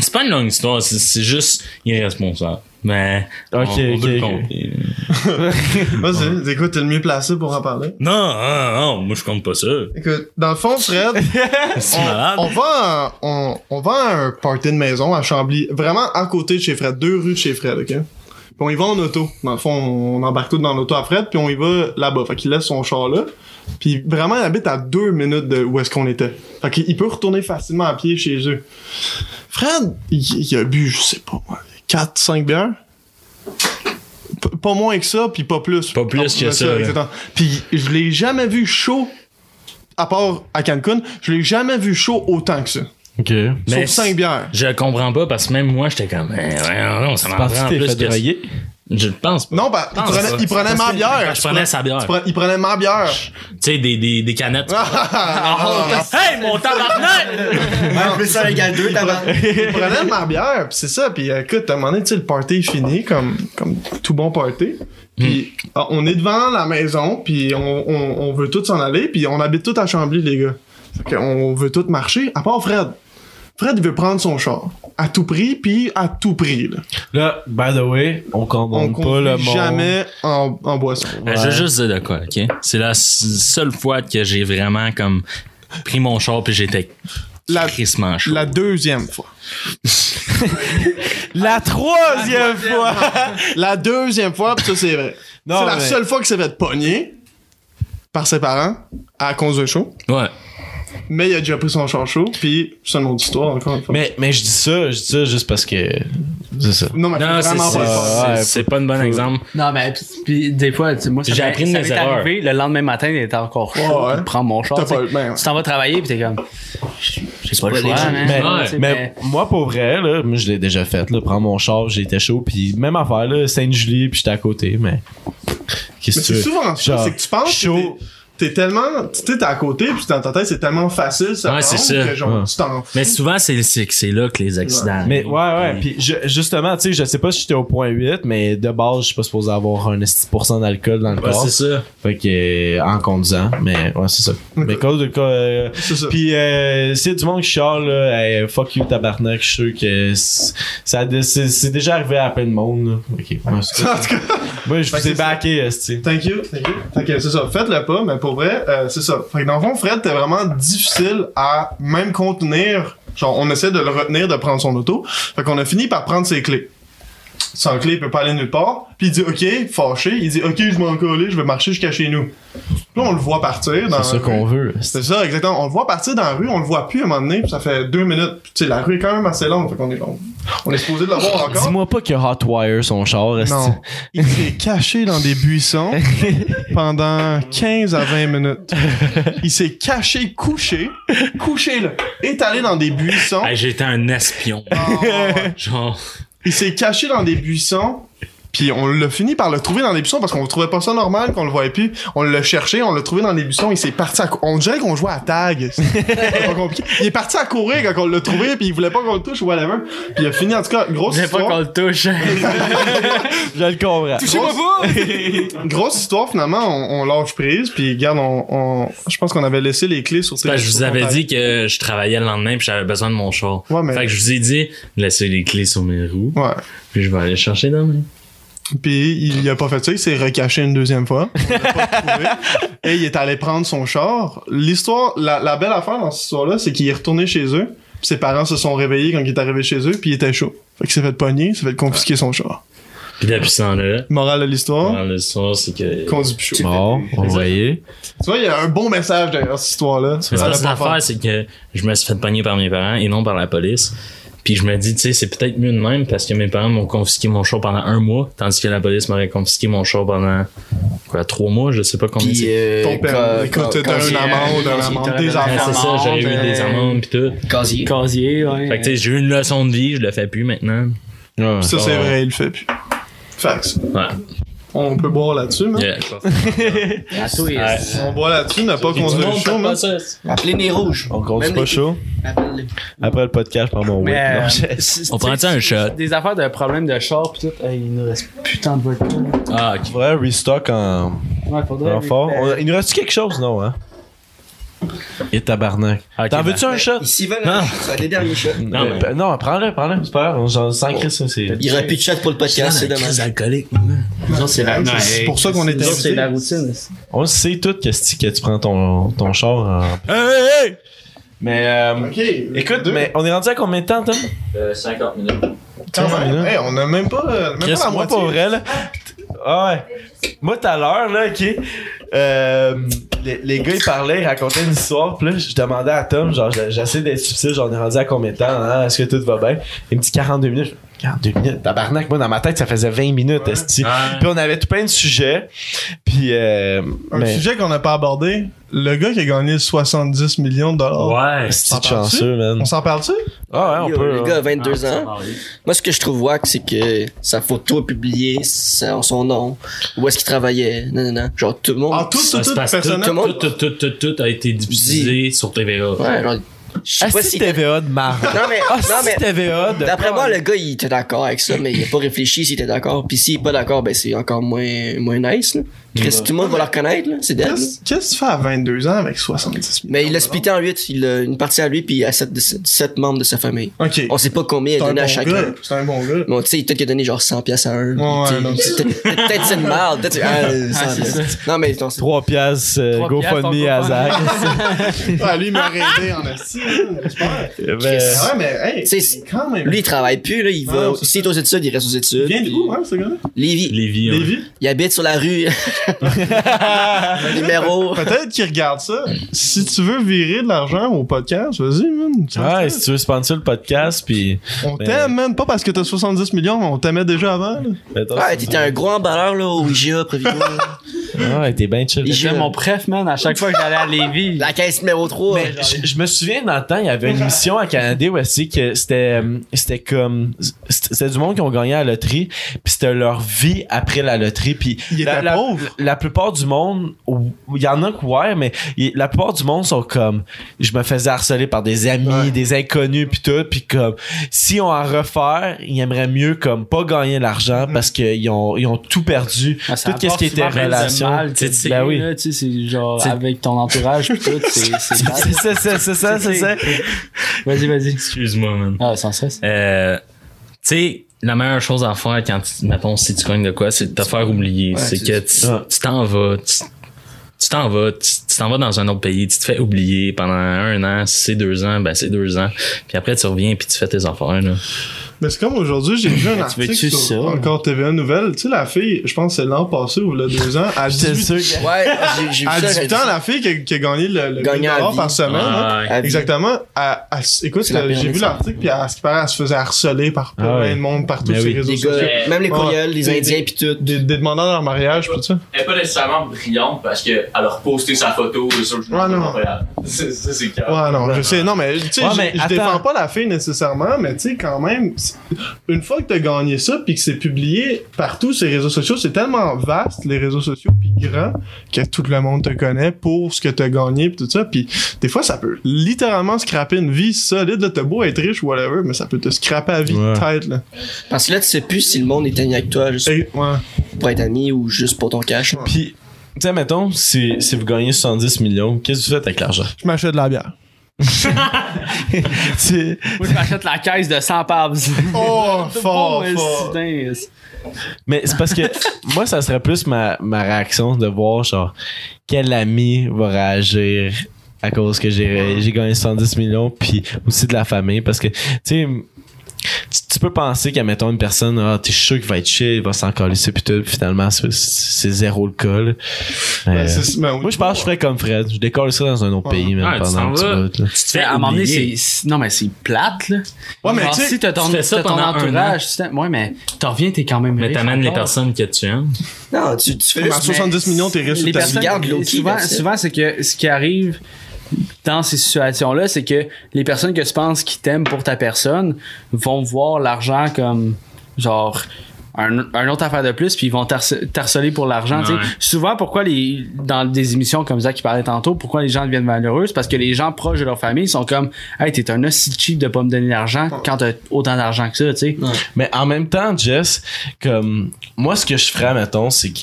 c'est pas une longue histoire, c'est, c'est juste irresponsable. Mais, Ok, on, on ok, le ok. compter. vas-y, écoute, t'es le mieux placé pour en parler. Non, non, non, moi je compte pas ça. Écoute, dans le fond, Fred, on, malade. on va à, on, on va à un party de maison à Chambly, vraiment à côté de chez Fred, deux rues de chez Fred, ok? Puis on y va en auto. Dans le fond, on embarque tout dans l'auto à Fred, puis on y va là-bas. Fait qu'il laisse son char là. Puis vraiment, il habite à deux minutes de où est-ce qu'on était. Fait qu'il peut retourner facilement à pied chez eux. Fred, il, il a bu, je sais pas, moi, 4, 5 bières. Pas moins que ça, puis pas plus. Pas plus que ça. Puis je l'ai jamais vu chaud, à part à Cancun, je l'ai jamais vu chaud autant que ça. Ok. Mais Sauf 5 bières. Je comprends pas parce que même moi j'étais comme, eh, ouais, non, ça m'en prend plus fait que. Je pense pas. Non, bah, il prenait, pas. il prenait ma bière. Je prenais sa bière. Il prenait, il prenait ma bière. Tu sais, des, des, des canettes. Ah, hey, mon tabarnak! Plus un égale deux, t'as il prenait ma bière, pis c'est ça. Puis écoute, à un moment donné, tu sais, le party est fini, comme, comme tout bon party. Puis ah, on est devant la maison, puis on, on, on veut tous s'en aller, puis on habite tous à Chambly, les gars. Fait qu'on veut tous marcher, à part Fred. Fred, il veut prendre son char. À tout prix, puis à tout prix. Là. Là, by the way, on On condamne pas le monde. jamais en, en boisson. Ben, Je veux juste dire de quoi, ok? C'est la seule fois que j'ai vraiment comme pris mon char puis j'étais La, chaud. la deuxième fois. La troisième fois! La deuxième fois, pis ça, c'est vrai. C'est la seule fois que s'est fait pogner par ses parents à cause d'un show. Ouais. Mais il a déjà pris son char chaud, puis c'est une autre histoire, encore une fois. Mais, mais je dis ça, je dis ça juste parce que. C'est ça. non, mais Non, c'est vraiment pas c'est- Ouais, c'est pas un bon exemple. Non, mais pis, pis des fois, tu sais, moi, ça J'ai appris de ça mes m'est erreurs. arrivé, le lendemain matin, il était encore chaud. Ouais, ouais. Il prend mon char. T'as tu sais. pas le- ben, ouais. Tu t'en vas travailler, pis t'es comme. J'ai pas le choix, man. Mais, mais moi, pour vrai, là, moi, je l'ai déjà fait, là, prendre mon char, j'étais chaud, puis même affaire, là, Sainte-Julie, puis j'étais à côté, mais. Qu'est-ce Mais que tu c'est veux? souvent ça, c'est que tu penses que chaud. T'es tellement, tu sais, t'es à côté, puis dans ta tête, c'est tellement facile, ça Ouais, c'est ça. que genre, Ouais. tu t'en Mais souvent, c'est c'est que c'est là que les accidents. Mais ouais, ouais. Puis je- justement, tu sais, je sais pas si j'étais au point 8, mais de base, je suis pas supposé avoir un 10% d'alcool dans le Ouais, corps. c'est ça. Fait que, euh, en conduisant, mais ouais, c'est ça. Mais cause de cas. euh, C'est ça. Puis euh, c'est du monde qui chiale, là, hey, fuck you tabarnak, je suis sûr que c'est- ça c'est déjà arrivé à plein de monde. Là. Ok, ouais, c'est En tout cas, Moi, je vous ai backé. Thank you, thank you. Fait que c'est ça, faites-le pas, mais pour vrai, euh, c'est ça. Fait que dans le fond, Fred, t'es vraiment difficile à même contenir. Genre, on essaie de le retenir de prendre son auto. Fait qu'on a fini par prendre ses clés. Sans clé, il peut pas aller nulle part. Puis il dit, OK, fâché. Il dit, OK, je m'en coller, je vais marcher jusqu'à chez nous. Puis là, on le voit partir dans C'est ça qu'on veut. C'est ça, exactement. On le voit partir dans la rue, on le voit plus à un moment donné, puis ça fait deux minutes. Puis, tu sais, la rue est quand même assez longue, fait qu'on est long. On est supposé de le voir encore. Dis-moi pas qu'il y a Hotwire son char. Non. Il s'est caché dans des buissons pendant 15 à 20 minutes. Il s'est caché, couché, couché là, étalé dans des buissons. Hey, J'étais un espion. Ah, Genre. Il s'est caché dans des buissons. Puis on l'a fini par le trouver dans des buissons parce qu'on trouvait pas ça normal qu'on le voyait plus. On l'a cherché, on l'a trouvé dans des buissons, il s'est parti à cou- On dirait qu'on jouait à tag. C'est pas compliqué. Il est parti à courir quand on l'a trouvé puis il voulait pas qu'on le touche ou whatever. Puis il a fini en tout cas grosse J'ai pas histoire. qu'on le touche. Je le comprends. Grosse- Grosse histoire, finalement, on, on lâche prise, puis regarde, on, on- je pense qu'on avait laissé les clés sur tes Parce que je vous sur avais dit que je travaillais le lendemain puis j'avais besoin de mon char. Ouais, mais- Fait que je vous ai dit, laissez les clés sur mes roues, Ouais. puis je vais aller chercher demain. Puis il a pas fait ça, il s'est recaché une deuxième fois. On l'a pas trouvé. Et il est allé prendre son char. L'histoire, la, la belle affaire dans cette histoire-là, c'est qu'il est retourné chez eux. Puis ses parents se sont réveillés quand il est arrivé chez eux, puis il était chaud. Fait qu'il s'est fait pogner, il s'est fait confisquer son char. Puis depuis ce temps-là, Morale de l'histoire, dans l'histoire, c'est que. conduit plus chaud. On voyait. Tu vois, il y a un bon message derrière cette histoire-là. Mais Ça ça, l'a c'est pas l'affaire, c'est que je me suis fait pogner par mes parents et non par la police. Puis je me dis, tu sais, c'est peut-être mieux de même parce que mes parents m'ont confisqué mon char pendant un mois, tandis que la police m'aurait confisqué mon char pendant, quoi, trois mois, je sais pas combien Puis, euh, Ton père, t'as casier, une amende, euh, une amende, des affaires. c'est ça, j'aurais eu des amendes pis tout. Casier. Casier, ouais. Fait que tu sais, j'ai eu une leçon de vie, je le fais plus maintenant. Ouais. Ça, c'est vrai, il le fait plus. Fax. Ouais. On peut boire là-dessus, man. Yeah, À toi, Ouais. On boit là-dessus, n'a pas conduit le show, man. Appelez les rouges. On conduit pas les- chaud? Appelez-les. Après le podcast, je prends mon whip. Mais, euh, je- On sais, un shot? Des affaires de problèmes de char pis tout. Hey, il nous reste putain de vodka. Ah, ok. Faudrait restock en, Ouais, faudrait. en fort. Il nous reste quelque chose, non, hein? Et tabarnak. Ok, T'en ben. veux-tu un shot? Ici, va Ah. C'est les derniers shots. Non, mais. Euh, non, prends-le, prends-le. C'est pas grave. J'en sens c'est. Il aura plus de chat pour le podcast, c'est dommage. alcoolique, Nous autres, c'est la, C'est pour ça qu'on est c'est la routine. On le sait tout que, que tu prends ton, ton char en. Hey, hey! Mais, euh, Ok. écoute, deux. mais on est rendu à combien de temps, Tom? Euh, 50 minutes. Quand même. minutes. Hey, on a même pas, euh, même Chris, pas la moi, moitié. pas vrai, là. Ah ouais. Moi, tout à l'heure, là, ok. Euh, les, gars, ils parlaient, ils racontaient une histoire. Puis là, je demandais à Tom, genre, j'essaie d'être subtil, j'en ai rendu à combien de temps, hein, est-ce que tout va bien? Il me dit 42 minutes. 42 minutes. Tabarnak, moi, dans ma tête, ça faisait 20 minutes, esti. Ouais. Puis on avait tout plein de sujets. Puis, euh, Un mais. sujet qu'on n'a pas abordé, le gars qui a gagné 70 millions de dollars. Ouais. C'est chanceux, man. On s'en parle-tu? Ah ouais, on Yo, peut. Le hein. gars a 22 ans. Moi, ce que je trouve wack, c'est que sa photo est publiée, son nom, où est-ce qu'il travaillait, non, non, non. Genre, tout le monde. Ah, tout, Tout, tout, tout, tout, tout a été diffusé sur TVA. Ouais, genre, je sais Ah, pas c'est si. TVA de marre. Non, mais, Ah, non, mais. TVA de. D'après moi, le gars, il était d'accord avec ça, mais il a pas réfléchi s'il était d'accord. Puis s'il est pas d'accord, ben c'est encore moins, moins nice, là. Chris, tout le monde va le reconnaître, là. C'est dead. Qu'est-ce que tu fais à 22 ans avec 70 millions? Mais il l'a splitté en 8. Il a une partie à lui, puis à 7, membres de sa famille. Ok. On sait pas combien il a donné bon à chacun. gars. C'est un bon gars. Bon, tu sais, peut-être qu'il a donné genre 100 pièces à un. Peut-être peut-être c'est une merde. Peut-être ah, 100 c'est pièces. Non, mais non, c'est 3 piastres, euh, Trois GoFundMe piastres, à Zach. Ah, lui, il m'a en esti. J'espère. Ben, Ouais, mais, hey, C'est- c'est quand même. Lui, il travaille plus, là. Il va, s'il est aux études, il reste aux études. Il vient puis- d'où, hein, ce gars-là? Lévis. Lévi, ouais. Lévis? Il habite sur la rue. Numéro. Peut-être qu'il regarde ça. Si tu veux virer de l'argent au podcast, vas-y, man. Ouais, si tu veux sponsor le podcast, puis. On Ben- t'aime, man. Pas parce que t'as 70 millions, mais on t'aimait déjà avant, là. mettons, Ouais, t'étais un gros emballeur, là, au IGA, Provigo. Ouais, t'es bien chill. J'étais mon préf, man, à chaque fois que j'allais à Lévis. La caisse numéro 3. Mais je, je me souviens dans le temps, il y avait une mission à Canada où aussi que c'était euh, c'était comme c'était du monde qui ont gagné à la loterie, puis c'était leur vie après la loterie, puis Ils la, étaient la- pauvres. la plupart du monde, il y en a que ouais, mais la plupart du monde sont comme je me faisais harceler par des amis, Ouais. des inconnus puis tout, puis comme si on en refaire, ils aimeraient mieux comme pas gagner l'argent parce qu'ils ont ils ont tout perdu, Ah, tout ce qui était relation. Mal, tu sais, ben oui. là, tu sais, c'est genre avec ton entourage pis tout, c'est c'est ça, c'est ça, c'est ça. Vas-y, vas-y. Excuse-moi, man. Ah, sans stress. Euh, tu sais, la meilleure chose à faire quand, tu- mettons, si tu gagnes de quoi, c'est de te faire oublier. Ouais, c'est que tu t'en vas, tu t'en vas, tu tu t'en vas dans un autre pays, tu te fais oublier pendant un an, si c'est deux ans, ben c'est deux ans. Puis après, tu reviens puis tu fais tes affaires, là. Mais c'est comme aujourd'hui, j'ai vu un Tu article sur ça? encore TVA Nouvelle. Tu sais, la fille, je pense que c'est l'an passé ou là, deux ans, à J'étais 18, sûr que- Ouais, j'ai à ça. 18 ans, la fille qui a, qui a gagné le, le Gagné 1000 à dollars vie. par semaine. hein. À. Exactement. Elle- elle- écoute, euh, j'ai vu l'article, puis à ce qui paraît, elle se faisait harceler par Ah plein ouais. de monde partout sur les réseaux sociaux. même les courriels, les Indiens pis tout. Des, demandeurs en mariage, pis tout ça. Elle est pas nécessairement brillante parce qu'elle a reposté sa photo sur le journal Ouais, de non. Montréal. C'est c'est- c'est clair. Ouais, non, je sais. Non, mais tu sais, je- défends pas la fille nécessairement, mais tu sais, quand même, une fois que t'as gagné ça, puis que c'est publié partout sur les réseaux sociaux, c'est tellement vaste, les réseaux sociaux, puis grand, que tout le monde te connaît pour ce que t'as gagné, puis tout ça. Puis des fois, ça peut littéralement scraper une vie solide. Là, t'as beau être riche ou whatever, mais ça peut te scraper la vie Ouais. de tête, là. Parce que là, tu sais plus si le monde est ami avec toi juste Et- ouais. pour être ami ou juste pour ton cash. Puis, tu sais, mettons, si, si vous gagnez 70 millions, qu'est-ce que vous faites avec l'argent? Je m'achète de la bière. C'est- Moi, je m'achète la caisse de 100 pabs. Oh, fort, Bon, fort. putain. Mais c'est parce que moi, ça serait plus ma, ma réaction de voir, genre, quel ami va réagir à cause que j'ai j'ai gagné 70 millions, puis aussi de la famille, parce que, tu sais, tu, tu peux penser qu'à mettons une personne ah t'es sûr qu'il va être chill il va s'en coller puis tout finalement c'est c'est zéro le là. Ben, Euh, c'est- ben, moi je pense que je ferais comme Fred je décolle ça dans un autre Ouais. pays même Ouais, tu pendant t'en un petit vas. bout, là. Tu te fais à un moment donné, c'est. Non, mais c'est plate, là. Ouais, mais Genre, tu si t'as ton, tu fais ça ton entourage, tu ouais, mais t'en reviens, t'es quand même Mais t'amènes les personnes que tu aimes. Non, tu, tu fais Comme à juste. 70 millions, t'es riche les toute ta vie. personnes, souvent, souvent c'est que ce qui arrive dans ces situations-là, c'est que les personnes que tu penses qui t'aiment pour ta personne vont voir l'argent comme genre un, un autre affaire de plus puis ils vont t'harce- t'harceler pour l'argent. Ouais. souvent pourquoi les dans des émissions comme ça qui parlait tantôt pourquoi les gens deviennent malheureux c'est parce que les gens proches de leur famille sont comme hey t'es un aussi cheap de pas me donner l'argent quand t'as autant d'argent que ça tu sais Mais en même temps, Jess, comme moi, ce que je ferais, mettons, c'est que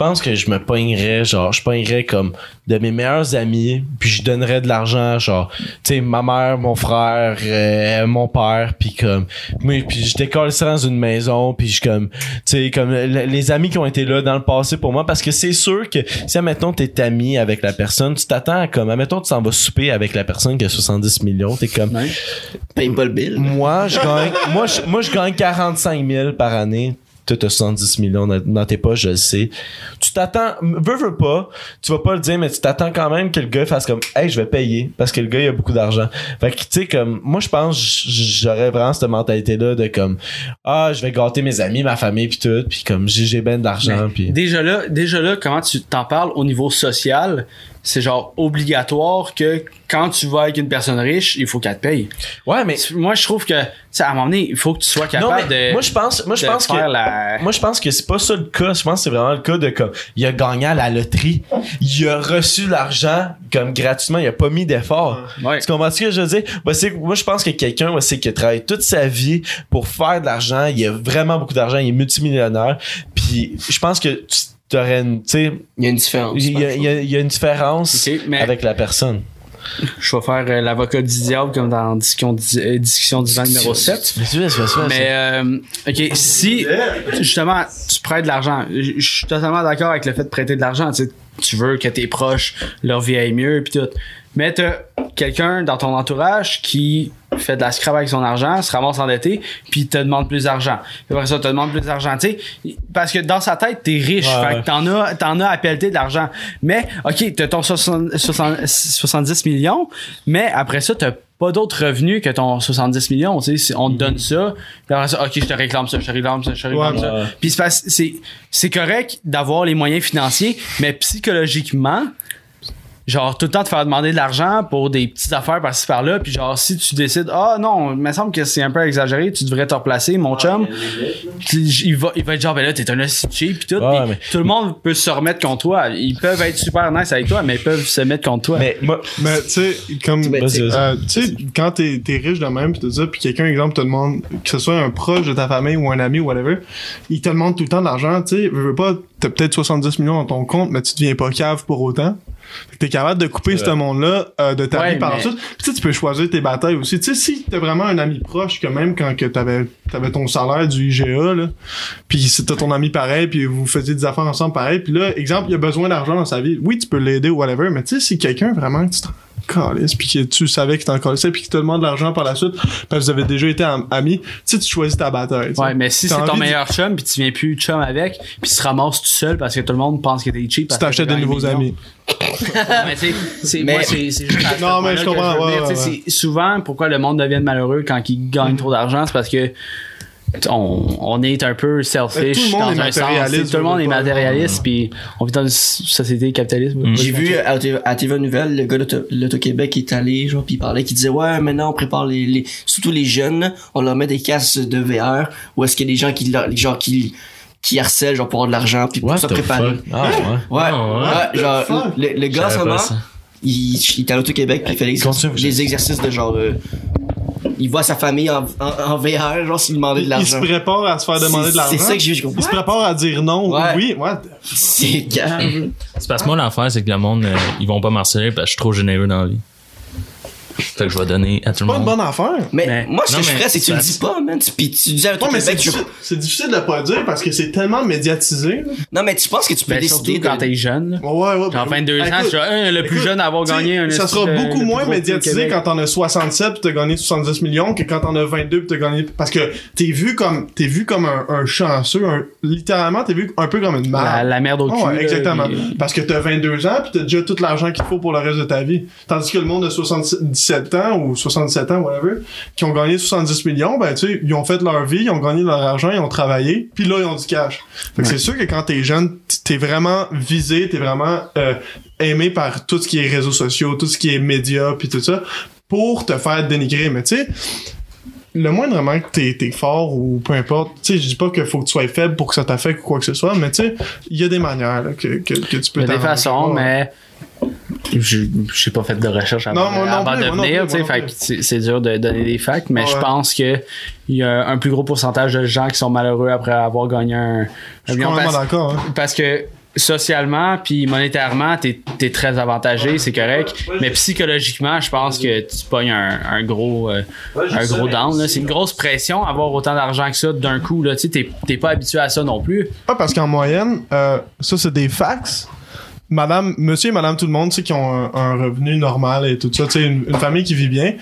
pense que je me pognerais, genre, je pognerais comme de mes meilleurs amis, puis je donnerais de l'argent, genre, tu sais, ma mère, mon frère, euh, mon père, puis comme, moi, puis je décolle ça dans une maison, puis je comme, tu sais, comme le- les amis qui ont été là dans le passé pour moi, parce que c'est sûr que si, admettons, t'es ami avec la personne, tu t'attends à comme, admettons, tu s'en vas souper avec la personne qui a 70 millions, t'es comme, Ouais. Paye pas le bill. moi, je gagne, moi, je, moi, je gagne 45 000 par année. Toi, t'as 70 millions dans, dans tes poches, je le sais. Tu t'attends, veux, veux pas, tu vas pas le dire, mais tu t'attends quand même que le gars fasse comme, hey, je vais payer, parce que le gars, il a beaucoup d'argent. Fait que, tu sais, comme, moi, je pense, j'aurais vraiment cette mentalité-là de comme, ah, je vais gâter mes amis, ma famille, puis tout, puis comme, j'ai, j'ai ben d'argent, puis. Déjà là, déjà là, comment tu t'en parles au niveau social, c'est genre obligatoire que quand tu vas avec une personne riche, il faut qu'elle te paye. Ouais, mais, Moi, je trouve que, tu sais, à un moment donné, il faut que tu sois capable de, moi, je pense, moi, je pense que, la... Moi, je pense que c'est pas ça le cas. Je pense que c'est vraiment le cas de comme, il a gagné à la loterie. Il a reçu l'argent comme gratuitement. Il a pas mis d'effort. Ouais. Tu comprends ce que je veux dire? Bah, moi, je pense que quelqu'un, c'est qui a travaillé toute sa vie pour faire de l'argent. Il a vraiment beaucoup d'argent. Il est multimillionnaire. Puis, je pense que tu aurais une, tu sais, Il y a une différence. il y, a- il y a- il y a une différence mais- avec la personne. Je vais faire euh, l'avocat du diable comme dans discussion, euh, discussion divine numéro 7. Mais, euh, ok, si, justement, tu prêtes de l'argent, je suis totalement d'accord avec le fait de prêter de l'argent, tu sais, tu veux que tes proches, leur vie aille mieux, pis tout. Mais t'as quelqu'un dans ton entourage qui fait de la scrap avec son argent, se ramasse endetté, puis te demande plus d'argent. Après ça, te demande plus d'argent, tu sais. Parce que dans sa tête, t'es riche, Ouais, fait que t'en as, t'en as à pelleter de l'argent. Mais, ok, t'as ton 60 60 70 millions, mais après ça, t'as pas d'autres revenus que ton 70 millions, tu sais. On te donne ça, puis après ça, ok, je te réclame ça, je te réclame ça, je te réclame Ouais, ça. ouais. Puis c'est correct d'avoir les moyens financiers, mais psychologiquement, genre tout le temps te faire demander de l'argent pour des petites affaires par-ci par-là, puis genre si tu décides ah non, il me semble que c'est un peu exagéré, tu devrais te replacer mon chum. Tu- Il va il va être genre ben là t'es un hostie cheap puis tout, Ouais, puis mais- tout le monde peut se remettre contre toi. Ils peuvent être super nice avec toi, mais ils peuvent se mettre contre toi. Mais Mais tu sais, comme. Vas-y. Euh, tu sais, quand t'es es riche de même, pis tout ça, puis quelqu'un, exemple, te demande, que ce soit un proche de ta famille ou un ami ou whatever, il te demande tout le temps de l'argent, tu sais, veux, veux pas, t'as peut-être 70 millions dans ton compte, mais tu deviens pas cave pour autant. Fait que t'es capable de couper ce monde-là euh, de ta Ouais, vie par la mais- suite. Puis tu sais, tu peux choisir tes batailles aussi. Tu sais, si t'as vraiment un ami proche, que même quand que t'avais avais ton salaire du IGA, là, puis si t'as ton ami pareil, puis vous faisiez des affaires ensemble pareil, puis là, exemple, il a besoin d'argent dans sa vie. Oui, tu peux l'aider ou whatever, mais tu sais, si quelqu'un vraiment que tu t'en calisses, puis que tu savais qu'il t'en calissait, puis qu'il te demande de l'argent par la suite, parce que vous avez déjà été am- amis, tu sais, tu choisis ta bataille. Ouais, mais si c'est ton de- meilleur chum puis tu viens plus chum avec, puis tu te ramasses tout seul parce que tout le monde pense que t'es cheap. Tu t'achètes des nouveaux amis. mais tu sais, c'est Mais- moi, c'est juste Non, mais je comprends, ouais, ouais, souvent pourquoi le monde devient malheureux quand il gagne trop d'argent, c'est parce que on, on est un peu selfish tout le monde dans est un sens. Tout le monde est matérialiste, puis on vit dans une société capitaliste. J'ai vu euh, à TV, à TV Nouvelle, le gars d'Auto- l'Auto-Québec est allé, genre, pis il parlait, qui disait, ouais, maintenant on prépare les, les, surtout les jeunes, on leur met des casques de VR, ou est-ce qu'il y a des gens qui, genre, qui, qui harcèlent, genre, pour avoir de l'argent, puis pour se préparer. Ah, ouais. Ouais, Ah, ouais, genre, fuck? le, le gars, en ce moment, il, il est à l'Auto-Québec, puis il fait les, les exercices de genre, euh, il voit sa famille en, en, en VR, genre, s'il demandait de Il se l'argent. prépare à se faire demander de l'argent. c'est ça que je comprends. Il se prépare à dire non Ouais. ou oui. Ouais. C'est grave. C'est parce que moi, l'affaire, c'est que le monde, euh, ils vont pas m'harceler parce que je suis trop généreux dans la vie. Fait que je vais donner à tout le Pas une monde. bonne affaire. Mais, Mais- moi, ce Non, que je ferais, c'est que tu le dis pas, man. Tu- Puis tu dis à Ouais, mais c'est tu- difficile, c'est difficile de pas dire parce que c'est tellement médiatisé. là. Non, mais tu penses que tu peux Ben, décider surtout quand de... t'es jeune. Ouais, ouais, ouais. Genre 22 ans, Écoute, je suis hein, le plus écoute, jeune à avoir tu gagné un Ça sera beaucoup le moins médiatisé quand t'en as 67 pis t'as gagné 70 millions que quand t'en as 22 pis t'as gagné. Parce que t'es vu comme, t'es vu comme un, un chanceux, un- littéralement, t'es vu un peu comme une La, merde. la merde au cul. Ouais, exactement. Parce que t'as 22 ans pis t'as déjà tout l'argent qu'il faut pour le reste de ta vie. Tandis que le monde de 77 ans ou 67 ans, whatever, qui ont gagné 70 millions, ben tu sais, ils ont fait leur vie, ils ont gagné leur argent, ils ont travaillé, puis là ils ont du cash. Fait que c'est sûr que quand t'es jeune, t'es vraiment visé, t'es vraiment euh, aimé par tout ce qui est réseaux sociaux, tout ce qui est médias, puis tout ça, pour te faire dénigrer. Mais tu sais, le moindrement que t'es t'es fort ou peu importe, tu sais, je dis pas qu'il faut que tu sois faible pour que ça t'affecte ou quoi que ce soit, mais tu sais, il y a des manières là, que, que, que tu peux Il y a des façons, mais je j'ai pas fait de recherche avant, Non, moi non avant plus, de venir, sais, c'est c'est dur de donner des facts, mais je pense que il y a un plus gros pourcentage de gens qui sont malheureux après avoir gagné un, un Je suis million parce, d'accord. hein. parce que socialement puis monétairement t'es es très avantagé c'est correct mais psychologiquement je pense que tu pognes un, un gros euh, un gros down là. c'est une grosse pression avoir autant d'argent que ça d'un coup là tu sais t'es- t'es pas habitué à ça non plus Ah, parce qu'en moyenne, euh, ça, c'est des fax. Madame, monsieur et madame tout le monde, tu sais, qui ont un, un revenu normal et tout ça, tu sais, une, une famille qui vit bien,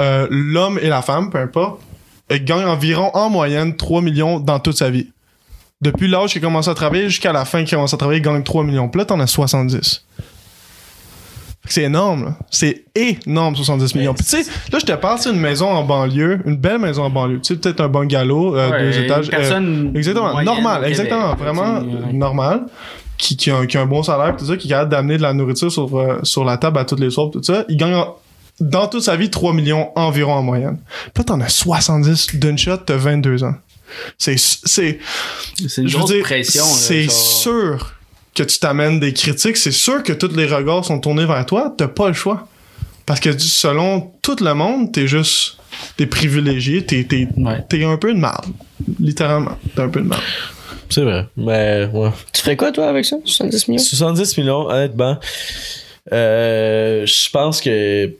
euh, l'homme et la femme, peu importe, euh, gagnent environ, en moyenne, 3 millions dans toute sa vie. Depuis l'âge qu'il commence à travailler jusqu'à la fin qu'il commence à travailler, il gagne 3 millions. Puis là, t'en as 70. Fait que C'est énorme. C'est énorme, 70 millions. Puis tu sais, là, je te parle, c'est une maison en banlieue, une belle maison en banlieue. Tu sais, peut-être un bungalow, euh, Ouais, deux étages. euh, Exactement, normal, exactement, vraiment normal, qui, qui, a, un- qui a un bon salaire, tout ça, qui est capable d'amener de la nourriture sur, euh, sur la table à toutes les soirs, tout ça, il gagne en- dans toute sa vie 3 millions environ en moyenne. Puis là, t'en as 70 d'une shot, t'as 22 ans. C'est, c'est, une je veux dire, pression c'est genre. sûr que tu t'amènes des critiques, c'est sûr que tous les regards sont tournés vers toi, t'as pas le choix. Parce que selon tout le monde, t'es juste, t'es privilégié, t'es, Ouais. t'es un peu de mal. Littéralement, t'es un peu de mal. C'est vrai. Mais, ouais. Tu ferais quoi, toi, avec ça? 70 millions? 70 millions, honnêtement. Euh, je pense que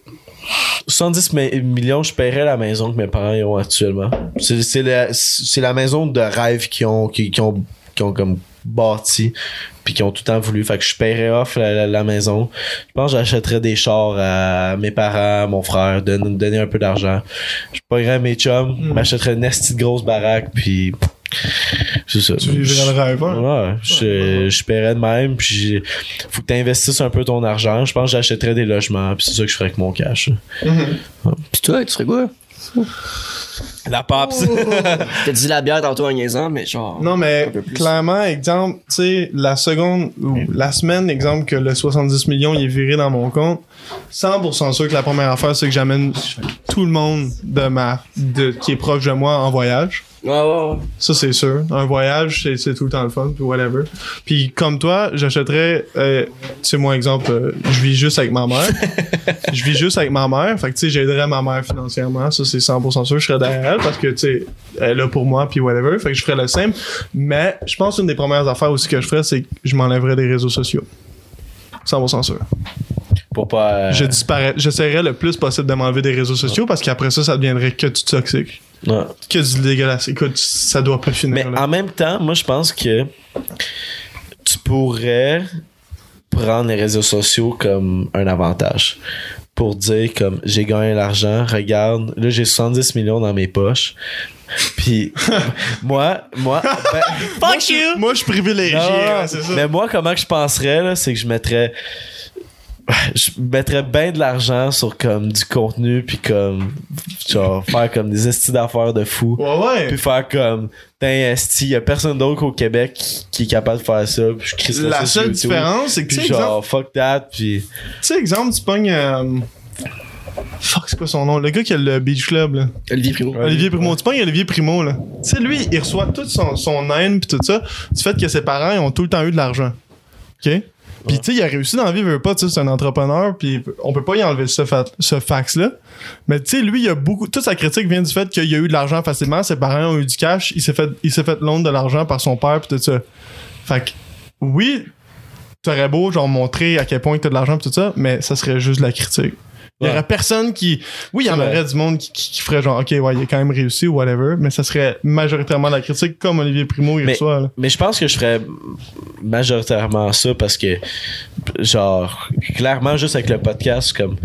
70 mi- millions, je paierais la maison que mes parents ont actuellement. C'est c'est la, c'est la maison de rêve qu'ils ont, qu'ils ont, qu'ils ont comme bâti puis qu'ils ont tout le temps voulu. Fait que je paierais off la, la- la maison. Je pense que j'achèterais des chars à mes parents, à mon frère, donner, donner un peu d'argent. Je paierais mes chums, m'achèterais une esti de grosse baraque puis c'est ça. Tu vivrais le rêve, hein? Ouais, je, je paierais de même, puis faut que tu investisses un peu ton argent. Je pense que j'achèterais des logements, puis c'est ça que je ferais avec mon cash. Pis toi, tu ferais quoi? La PAPS. T'as dit la bière tantôt en niaisant, mais genre. Non, mais clairement, exemple, tu sais, la seconde ou la semaine, exemple, que le 70 millions il est viré dans mon compte, 100% sûr que la première affaire, c'est que j'amène tout le monde de ma, de, qui est proche de moi en voyage. Ouais, ouais, ouais. Ça, c'est sûr. Un voyage, c'est, tout le temps le fun, puis whatever. Puis comme toi, j'achèterais, euh, tu sais, moi, exemple, euh, je vis juste avec ma mère. je vis juste avec ma mère. Fait que, tu sais, j'aiderais ma mère financièrement. Ça, c'est 100% sûr. Je serais derrière elle parce que, tu sais, elle est là pour moi, puis whatever. Fait que je ferais le simple. Mais je pense une des premières affaires aussi que je ferais, c'est que je m'enlèverais des réseaux sociaux. 100% sûr. Pour pas. euh, Je disparais, j'essaierais le plus possible de m'enlever des réseaux sociaux parce qu'après ça, ça deviendrait que du toxique. ouais. Que du dégueulasse. Écoute, ça doit pas finir. Mais là. en même temps, moi, je pense que tu pourrais prendre les réseaux sociaux comme un avantage. Pour dire, comme, j'ai gagné l'argent, regarde, là, j'ai 70 millions dans mes poches. Puis, moi, moi, ben, Fuck you! Moi, je suis privilégié, hein, c'est ça. Mais moi, comment que je penserais, là, c'est que je mettrais. Je mettrais bien de l'argent sur comme du contenu puis comme genre faire comme des estis d'affaires de fou Ouais, ouais. puis faire comme t'es esti y a personne d'autre au Québec qui, qui est capable de faire ça puis je crie ça La sur seule différence, c'est que, tu puis exemple, genre fuck that puis tu sais, exemple, tu pognes. euh, Fuck, c'est quoi son nom? Le gars qui a le Beach Club, là. Olivier Primo. Olivier Primo. Tu pognes Olivier Primo, là. Tu sais, lui, il reçoit toute son, son haine pis tout ça du fait que ses parents, ils ont tout le temps eu de l'argent. OK? Puis, tu sais, il a réussi dans la vie, il veut pas, tu sais, c'est un entrepreneur, puis on peut pas y enlever ce, ce fax-là. Mais, tu sais, lui, il a beaucoup. Toute sa critique vient du fait qu'il a eu de l'argent facilement, ses parents ont eu du cash, il s'est fait, il fait de l'argent par son père, pis tout ça. Fait que, oui, t'aurais beau, genre, montrer à quel point t'as de l'argent, pis tout ça, mais ça serait juste de la critique. Il y aurait personne qui. Oui, il y en aurait du monde qui, qui- qui ferait genre, ok, ouais, il a quand même réussi ou whatever, mais ça serait majoritairement la critique comme Olivier Primo, il Mais- reçoit, là. mais je pense que je ferais majoritairement ça parce que genre clairement juste avec le podcast comme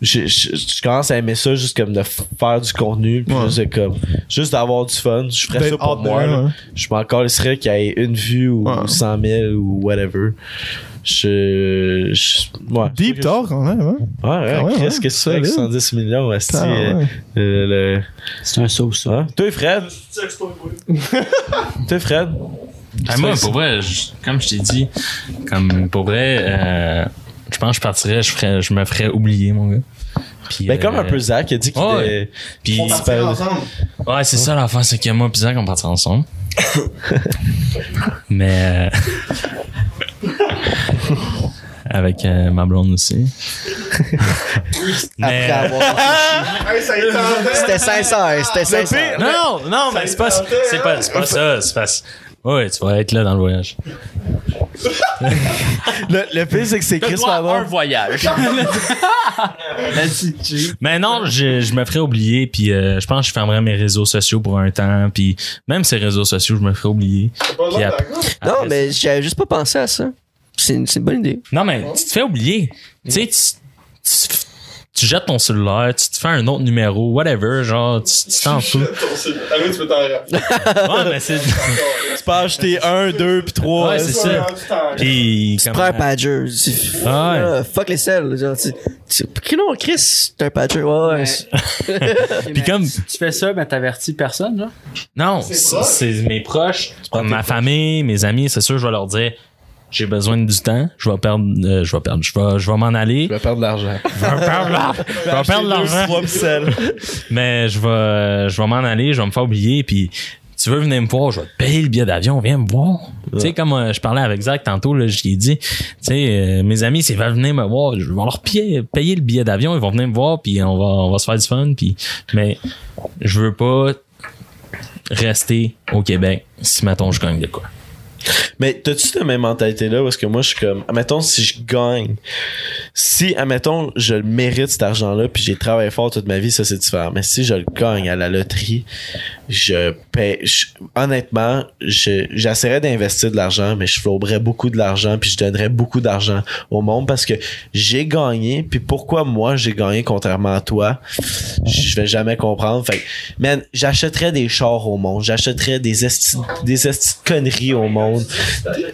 je, je, je commence à aimer ça juste comme de faire du contenu puis Ouais. juste comme juste d'avoir du fun je ferais ça D'être pour moi there, là. ouais. je m'en qu'il y ait une vue ou Ouais. 100 000 ou whatever je, je ouais, Deep talk, quand même, hein? ouais, ouais, Ah qu'est-ce que fais avec solide. 110 millions esti, Ah, euh, le- le- C'est un saut, ça. hein? toi Fred? Toi Fred? Ah, moi, pour vrai, je- comme je t'ai dit, comme pour vrai, euh, je pense que je partirais, je, ferais, je me ferais oublier, mon gars. Puis, ben comme euh, un peu Zach il a dit qu'il ouais. était Puis, On partirait ensemble. ouais, c'est ça l'affaire, c'est que moi, pis Zach, on partira ensemble. Mais. avec euh, ma blonde aussi. Après avoir. C'était sincère, c'était sincère. Non, non, mais c'est pas, c'est pas, c'est pas ça. C'est pas. Ouais, tu vas être là dans le voyage. Le, le pire, c'est que c'est Chris Pardon. voyage. Mais non, je, je me ferais oublier, puis euh, je pense que je fermerais mes réseaux sociaux pour un temps, puis même ces réseaux sociaux, je me ferais oublier. Puis ap- Non, après mais j'avais juste pas pensé à ça. C'est une, c'est une bonne idée. Non, mais tu te fais oublier. Tu sais, tu, tu, tu jettes ton cellulaire, tu te fais un autre numéro, whatever, genre, tu t'en fous. Allô, tu peux t'en Ouais, mais c'est. Tu peux acheter un, deux, puis trois. Ouais, c'est ça. Puis. Tu prends un pager. Tu- Ah ouais. Ah, fuck les selles. Genre, tu, tu, Qui non, Chris, t'es un pager. Ouais, ouais. Puis comme. Tu fais ça, mais t'avertis personne, là? Non, c'est c'est mes proches, ma famille, mes amis, c'est sûr, je vais leur dire. J'ai besoin du temps, je vais perdre, euh, je vais perdre, je vais, je vais m'en aller. Je vais perdre de l'argent. Je vais perdre l'argent. Je vais perdre l'argent. Mais je vais, je vais m'en aller, je vais me faire oublier, puis tu veux venir me voir, je vais te payer le billet d'avion, viens me voir. Tu sais, comme euh, je parlais avec Zach tantôt, là, je lui ai dit, tu sais, euh, mes amis, s'ils veulent venir me voir, je vais leur payer, payer le billet d'avion, ils vont venir me voir, puis on va, on va se faire du fun, puis, mais je veux pas rester au Québec si, mettons, je gagne de quoi. Mais t'as-tu cette même mentalité-là? Parce que moi, je suis comme, admettons, si je gagne, si, admettons, je mérite cet argent-là, puis j'ai travaillé fort toute ma vie, ça c'est différent. Mais si je le gagne à la loterie, je paie, je- honnêtement, je, j'essaierais d'investir de l'argent, mais je flauberais beaucoup de l'argent, puis je donnerais beaucoup d'argent au monde parce que j'ai gagné, puis pourquoi moi j'ai gagné contrairement à toi, je vais jamais comprendre. Fait que, man, j'achèterais des chars au monde, j'achèterais des esti, des esti de conneries au monde.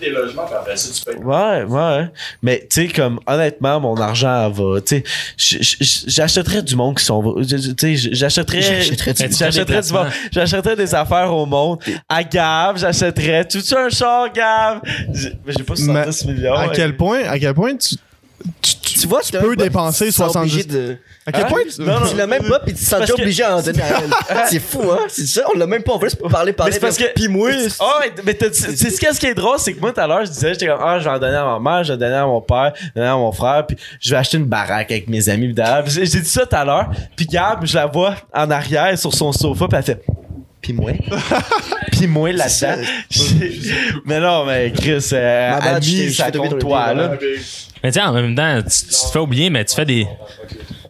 Des logements, puis après ça, tu payes. Ouais, ouais. Mais, tu sais, comme, honnêtement, mon argent va, tu sais, j'achèterais du monde qui sont, tu sais, j'achèterais, j'achèterais du monde, j'achèterais des affaires au monde. À Gab, j'achèterais, tu tu un char, Gab? J'ai j'ai pas 70 millions. À quel point, à quel point tu, tu, tu- Tu vois, tu peux dépenser 70 De... à quel Hein? point tu, Non, non. Tu l'as même pas, pis tu te sens obligé à en donner à elle. C'est fou, hein? C'est ça, on l'a même pas, on veut juste parler, parler. Mais c'est parce que. Pis moi, Oh, mais t'as- tu sais ce qui est drôle, c'est que moi, tout à l'heure, je disais, j'étais comme, ah, je vais en donner à ma mère, je vais en donner à mon père, je vais en donner à mon frère, puis je vais acheter une baraque avec mes amis. Puis J'ai j'ai dit ça tout à l'heure, puis Gab, je la vois en arrière sur son sofa, puis elle fait, pis moi? pis moi là-dedans. Mais non, mais Chris, euh, Ma ami, je ça compte toi, là. Mais tiens, en même temps, tu, tu te fais oublier, mais tu fais des.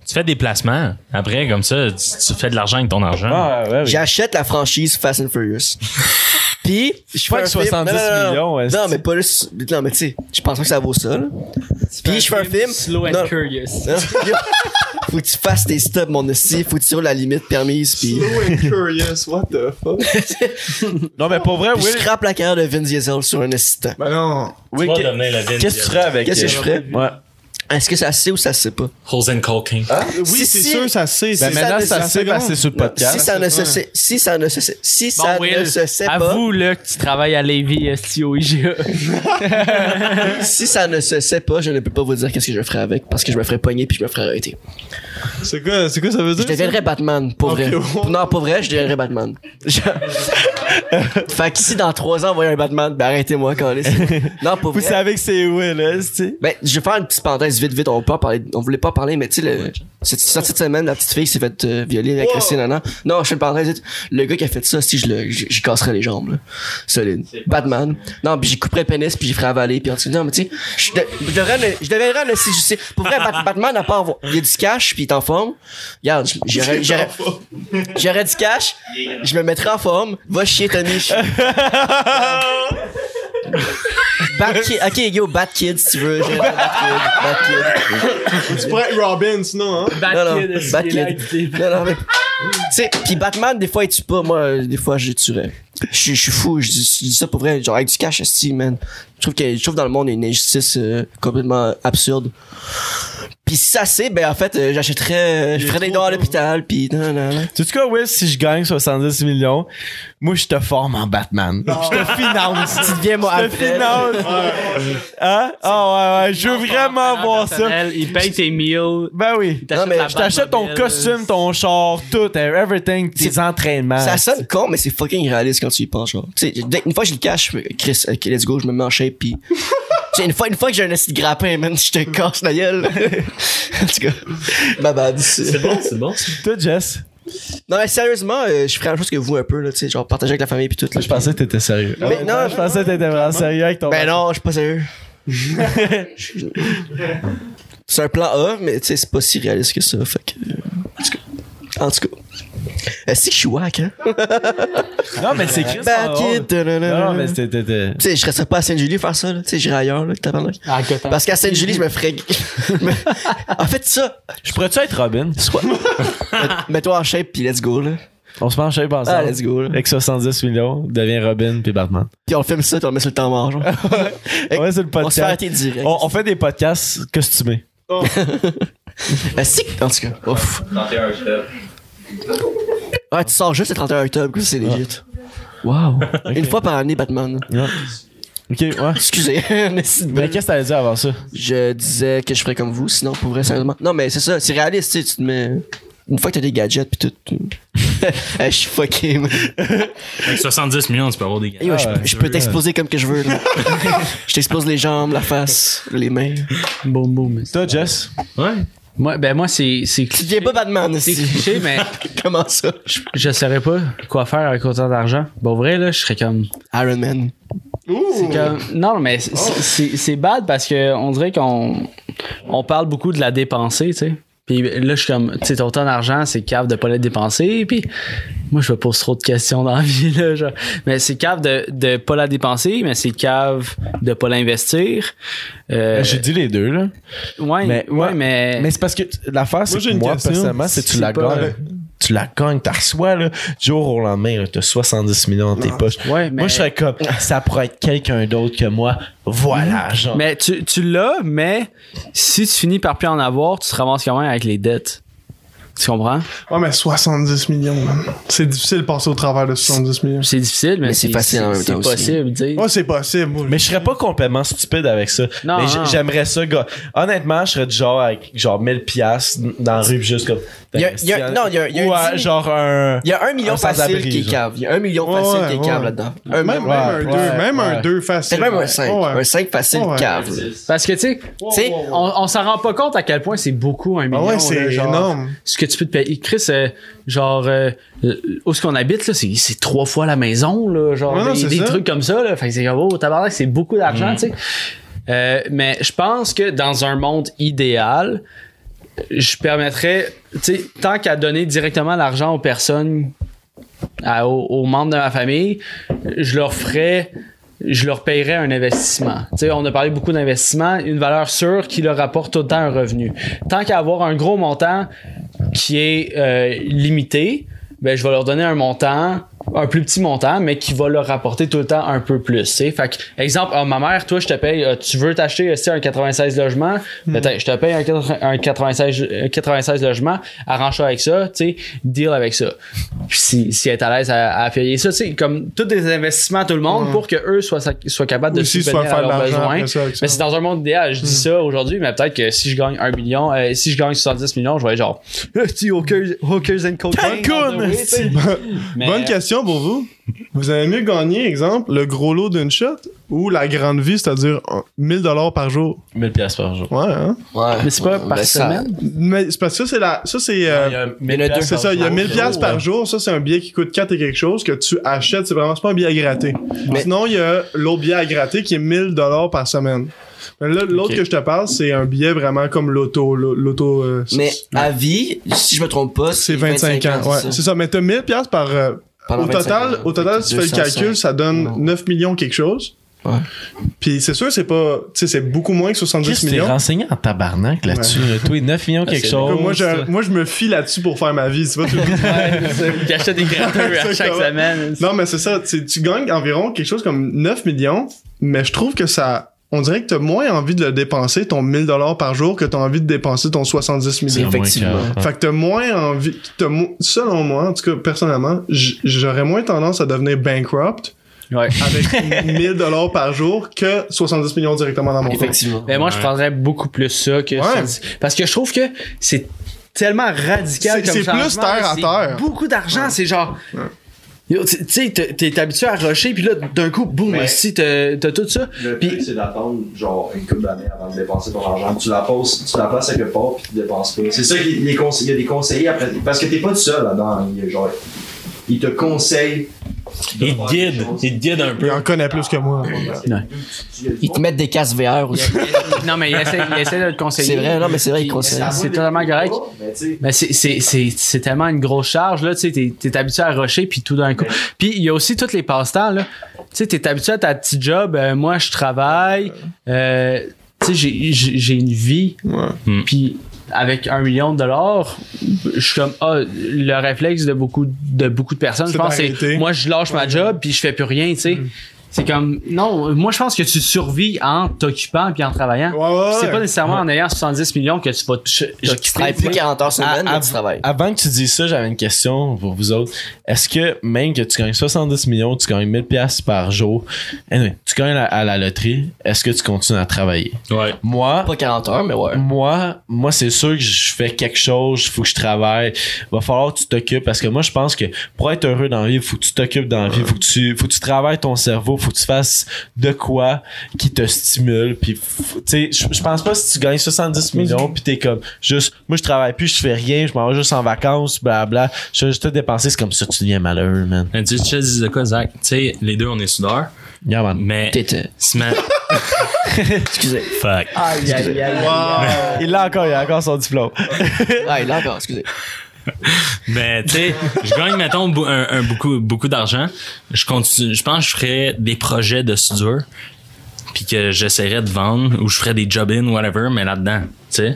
Tu fais des placements. Après, comme ça, tu, tu fais de l'argent avec ton argent. Ah, ouais, j'achète la franchise Fast and Furious. Pis, je fais Pas un que film. 70 non, non, non, millions, ouais, Non, c'est- mais pas juste. Non, mais tu sais, je pense pas que ça vaut ça, là. Puis je fais un film. Slow and Non. curious. Non, Faut que tu fasses tes stops, mon esti. Faut que tu tires la limite permise, pis. Slow and curious, what the fuck? Non, mais pour vrai, Puis oui. je scrape la carrière de Vin Diesel sur un assistant. Ben non. oui, Tu vas que- devenir la Vin Qu'est-ce que tu ferais avec Qu'est-ce que euh, je ferais? Ouais. Est-ce que ça se sait ou ça se sait pas? Hosen Colking. Oui, Si- c'est si- sûr, ça se sait. Ben c'est- maintenant, ça- ça sait parce que c'est sur le podcast. si ça ne se sait, si ça ne se sait, si ça ne se sait pas, avoue là que tu travailles à Lévis STO au IGA. si ça ne se sait pas, je ne peux pas vous dire qu'est-ce que je ferais avec parce que je me ferais pogner puis je me ferais arrêter. C'est quoi, c'est quoi ça veut Je dire? ça? deviendrais Batman, pour vrai. ouais. Non, pour vrai, je deviendrais Batman. Je- fait que si dans trois ans, on voyait un Batman, ben arrêtez-moi, quand Non, pour Vous vrai. savez que c'est où, là, tu sais? Ben, je vais faire une petite parenthèse vite, vite. On, peut en parler, on voulait pas en parler, mais tu sais, le, cette, semaine, la petite fille s'est fait euh, violer avec Christine Nana. Non, je fais une parenthèse vite. Le gars qui a fait ça, si je le, j'y casserais les jambes, là. Solide. Batman. Non, puis j'y couperais le pénis, puis j'y ferais avaler, puis en dessous, non, mais tu sais, je, de- je devrais le, je deviendrais le, si je sais. Pour vrai, Bat- Batman n'a pas à avoir, il y a du cash, puis est en forme. Regarde, j'aurais, j'aurais, j'aurais du cash, je me mettrais en forme. Va chier, Tommy. Bat Kid, ok, yo, Bat Kid, si tu veux. J'ai Kid, Bat Kid. Tu pourrais être Robin, sinon, hein? Bad Non, non, kid, Bad Kid. Non, non, mais. Tu sais, pis Batman, des fois, il tue pas. Moi, des fois, je tuerais. Je suis- je suis fou, je dis, je dis ça pour vrai. Genre, avec du cash, esti, man. Je trouve que, je trouve dans le monde, il y a une injustice euh, complètement absurde. Pis si ça c'est, ben, en fait, euh, j'achèterais, euh, je ferais des dons à l'hôpital, pis non, non, non. Tu sais quoi, Will, si je gagne 70 millions, moi, je te forme en Batman. Je te finance. Tu deviens moi, Je te finance. Hein? Ah ouais, ouais. Je veux vraiment voir ça. Il paye tes meals. Ben oui. mais Je t'achète ton costume, ton char, tout, everything, tes entraînements. Ça sonne con, mais c'est fucking réaliste quand tu y penses, genre. Tu sais, une fois que je le cache, je fais, Chris, ok, let's go, je me mets en shape, pis. Une fois, une fois que j'ai un assis de grappin, man, je te casse la gueule. en tout cas, ma bad. C'est bon, c'est bon. Toi, Jess? Non, mais sérieusement, euh, je ferais la même chose que vous un peu, là, tu sais, genre partager avec la famille pis tout, là. Je pensais que t'étais sérieux. Mais non, je pensais que t'étais vraiment sérieux avec ton. Ben non, je suis pas sérieux. c'est un plan A, mais tu sais, c'est pas si réaliste que ça, fait que. euh, En tout cas. En tout cas. Est-ce que je suis wack, hein? Non, mais c'est Chris. Bad kid, da-da-da. Non, mais c'était. Tu sais, je resterais pas à Sainte-Julie faire ça, là. Tu sais, j'irais ailleurs, là, que t'as parlé. Ah, Parce qu'à Sainte-Julie, je me ferais. en fait, ça. Je pourrais-tu être Robin? Soit. Mets-toi en shape, puis let's go, là. On se mange shape ensemble. Ah, let's go, là. Avec 70 millions, devient Robin puis Batman. Puis on filme ça, puis on le met sur le temps mort, genre. Ouais, c'est le On se fait podcast. arrêter direct. On, on fait des podcasts costumés. Si, en tout cas. Ouf. 31 octobre. Ouais, tu sors juste le 31 octobre, que c'est legit. Wow. Une fois par année, Batman. Ouais. Ok, ouais. Excusez. Mais qu'est-ce que t'allais dire avant ça? Je disais que je ferais comme vous, sinon, pour vrai, sérieusement. Non, mais c'est ça, c'est réaliste, tu sais, tu te mets. Une fois que t'as des gadgets pis tout. tu- je suis fucké, man. Avec 70 millions, tu peux avoir des. Hey, yo, je, peux t'exploser comme que je veux, là. je t'explose les jambes, la face, les mains. Boum, boum. Toi, Jess? Ouais. Moi, ben moi, c'est c'est Tu deviens pas Batman, c'est cliché, mais Comment ça? je saurais pas quoi faire avec autant d'argent. Bon, vrai, là, je serais comme. Iron Man. C'est comme- non, mais c'est- c'est c'est bad parce que on dirait qu'on on parle beaucoup de la dépenser, tu sais. Puis là, je suis comme, tu sais, ton temps d'argent, c'est cave de pas l'être dépensé. Puis moi, je me pose trop de questions dans la vie, là. genre. Mais c'est cave de, de pas la dépenser, mais c'est cave de pas l'investir. Euh, J'ai dit les deux, là. ouais, mais- ouais, ouais. mais. Mais c'est parce que l'affaire, c'est Moi, que une moi, question. personnellement, c'est tu C'est la gagnes. Tu la gagnes, t'as reçois, là, du jour au lendemain, t'as 70 millions dans tes poches. Ouais, mais- Moi, je serais comme, ça pourrait être quelqu'un d'autre que moi. Voilà, genre. Mais tu, tu l'as, mais si tu finis par plus en avoir, tu te ramasses quand même avec les dettes. Tu comprends? Ouais, mais 70 millions, man. C'est difficile de passer au travers de 70 millions. C'est difficile, mais, Mais c'est facile en même c'est temps possible, tu sais. Ouais, c'est possible. moi. Mais je serais pas complètement stupide avec ça. Non, mais j'aimerais ça, gars. Honnêtement, je serais du genre avec genre 1000 piastres dans la rue juste comme. Il y a- il y a- non, il y a- il y a Ou un dix- genre un. Il y a un million Un facile qui est cave. Il y a un million Ouais, facile ouais, qui est ouais. cave là-dedans. Un Même, million. même un 2, ouais, même un ouais. 2 facile. C'est même un 5. Ouais. Un 5 facile Ouais. cave. Parce que, tu sais, tu sais, on, on s'en rend pas compte à quel point c'est beaucoup un Ah million. ouais, c'est énorme. Ce que tu peux te payer. Chris, euh, genre, euh, où est-ce qu'on habite, là, c'est, c'est trois fois la maison, là, genre, Ouais, des, trucs comme ça, là. Fait que c'est comme, oh, tabarnak, c'est beaucoup d'argent, tu sais. Euh, mais je pense que dans un monde idéal, je permettrais, tu sais, tant qu'à donner directement l'argent aux personnes, à- aux, aux membres de ma famille, je leur ferais, je leur payerais un investissement. On a parlé beaucoup d'investissement, une valeur sûre qui leur apporte tout le temps un revenu. Tant qu'à avoir un gros montant qui est euh, limité, ben je vais leur donner un montant un plus petit montant mais qui va leur rapporter tout le temps un peu plus tu sais. fait que, exemple ah, ma mère toi je te paye euh, tu veux t'acheter euh, tu un 96 logements? T'as- je te paye un, 80 un 96 un 96 logements arrange-toi avec ça tu sais deal avec ça. Puis si, si elle est à l'aise à, à payer ça tu sais comme tous des investissements à tout le monde pour que eux soient, soient capables de subvenir à leurs besoins. ça mais c'est dans un monde idéal je dis ça aujourd'hui mais peut-être que si je gagne un million euh, si je gagne 70 millions je vais être genre petit hookers, hookers and cocaine tu Bonne question pour vous. Vous avez mieux gagné, exemple, le gros lot d'une shot ou la grande vie, c'est-à-dire euh, 1000 dollars par jour? 1000 piastres par jour. Ouais, hein? Ouais. Mais c'est pas par Ben, ça- semaine? Mais c'est parce que ça, c'est la. Ça, c'est. euh, c'est ça, il y a 1000 piastres par jour. Ça, c'est un billet qui coûte 4 et quelque chose que tu achètes. C'est vraiment c'est pas un billet à gratter. Mais- Sinon, il y a l'autre billet à gratter qui est 1000 dollars par semaine. Mais là, L'autre que je te parle, c'est un billet vraiment comme l'auto. l'au- L'auto. euh, Mais à vie, si je me trompe pas, c'est 25 ans. Ouais, c'est ça. Mais t'as 1000 piastres par. Au 25 total, au total, tu fais le 205. calcul, ça donne Non. 9 millions quelque chose. Ouais. Puis c'est sûr, c'est pas. Tu sais, c'est beaucoup moins que 70 Qu'est-ce que t'es millions. renseigné en tabarnak là-dessus? là? Toi, 9 millions quelque c'est chose. Moi, je, moi, je me fie là-dessus pour faire ma vie. C'est pas tout. Achète des gratteurs à chaque semaine. non, mais c'est ça. Tu, tu gagnes environ quelque chose comme 9 millions, mais je trouve que ça. On dirait que t'as moins envie de le dépenser, ton 1000 dollars par jour, que t'as envie de dépenser ton 70 millions. Effectivement. Fait que t'as moins envie. Mo- selon moi, en tout cas, personnellement, j'aurais moins tendance à devenir bankrupt Ouais. avec 1000 dollars par jour que 70 millions directement dans mon compte. Effectivement. Mais moi, je prendrais beaucoup plus ça que Ouais. ça. Parce que je trouve que c'est tellement radical C'est- comme c'est plus terre à c'est terre. Beaucoup d'argent, c'est genre. Tu sais, t'es habitué à rusher, puis là, d'un coup, boum, si t'as tout ça. Le truc, c'est d'attendre genre une couple d'années avant de dépenser ton argent. Tu la poses, tu la places à quelque part puis tu dépenses pas. C'est ça qu'il y a des conseillers après. Parce que t'es pas tout seul là-dedans. Il y a genre. Ils te conseillent. de Il te guide, il te guide un peu. Il en connaît plus que moi. Ils te mettent des casques VR aussi. Non, mais il essaie, il essaie de te conseiller. C'est vrai, non, mais c'est vrai, ils Puis conseillent. C'est totalement correct. Mais Mais c'est- c'est c'est- c'est tellement une grosse charge, là. Tu sais, t'es habitué à rusher, puis tout d'un coup. Puis il y a aussi tous les passe-temps, là. Tu sais, t'es habitué à ta petite job. euh, moi, je travaille. euh, tu sais, j'ai- une vie. Ouais. Puis avec un million de dollars, je suis comme, ah, le réflexe de beaucoup de, beaucoup de personnes, je pense, c'est moi, je lâche ma job, puis je fais plus rien, tu sais. C'est comme, non, moi, je pense que tu survis en t'occupant puis en travaillant. Ouais, ouais, C'est pas nécessairement en ayant 70 millions que tu vas te- Tu t'occuper. travailles plus 40 heures semaine, À- tu travailles. Avant que tu dises ça, j'avais une question pour vous autres. Est-ce que même que tu gagnes 70 millions, tu gagnes 1000 pièces par jour, anyway, tu gagnes à, à la loterie, est-ce que tu continues à travailler? Ouais. Moi, Pas 40 heures, mais ouais. moi, moi, c'est sûr que je fais quelque chose, il faut que je travaille. Va falloir que tu t'occupes parce que moi, je pense que pour être heureux dans la vie, il faut que tu t'occupes dans la vie, faut que tu, faut que tu travailles ton cerveau, faut que tu fasses de quoi qui te stimule. Puis, tu sais, je pense pas si tu gagnes 70 millions puis t'es comme juste, moi, je travaille plus, je fais rien, je m'en vais juste en vacances, blabla. Je vais juste te dépenser, c'est comme ça, que tu deviens malheureux, man. Mais tu sais, de quoi, Zach? Tu sais, les deux, on est soudeurs. Yeah, man. Mais, T'étais. Sma- Excusez. fuck. Aïe, aïe, aïe. Il l'a encore, il a encore son diplôme. Ah, il est encore, excusez. Mais tu sais, je gagne mettons un, un beaucoup beaucoup d'argent. Je continue, je pense que je ferais des projets de soudure puis que j'essaierais de vendre ou je ferais des job in whatever mais là-dedans, tu sais.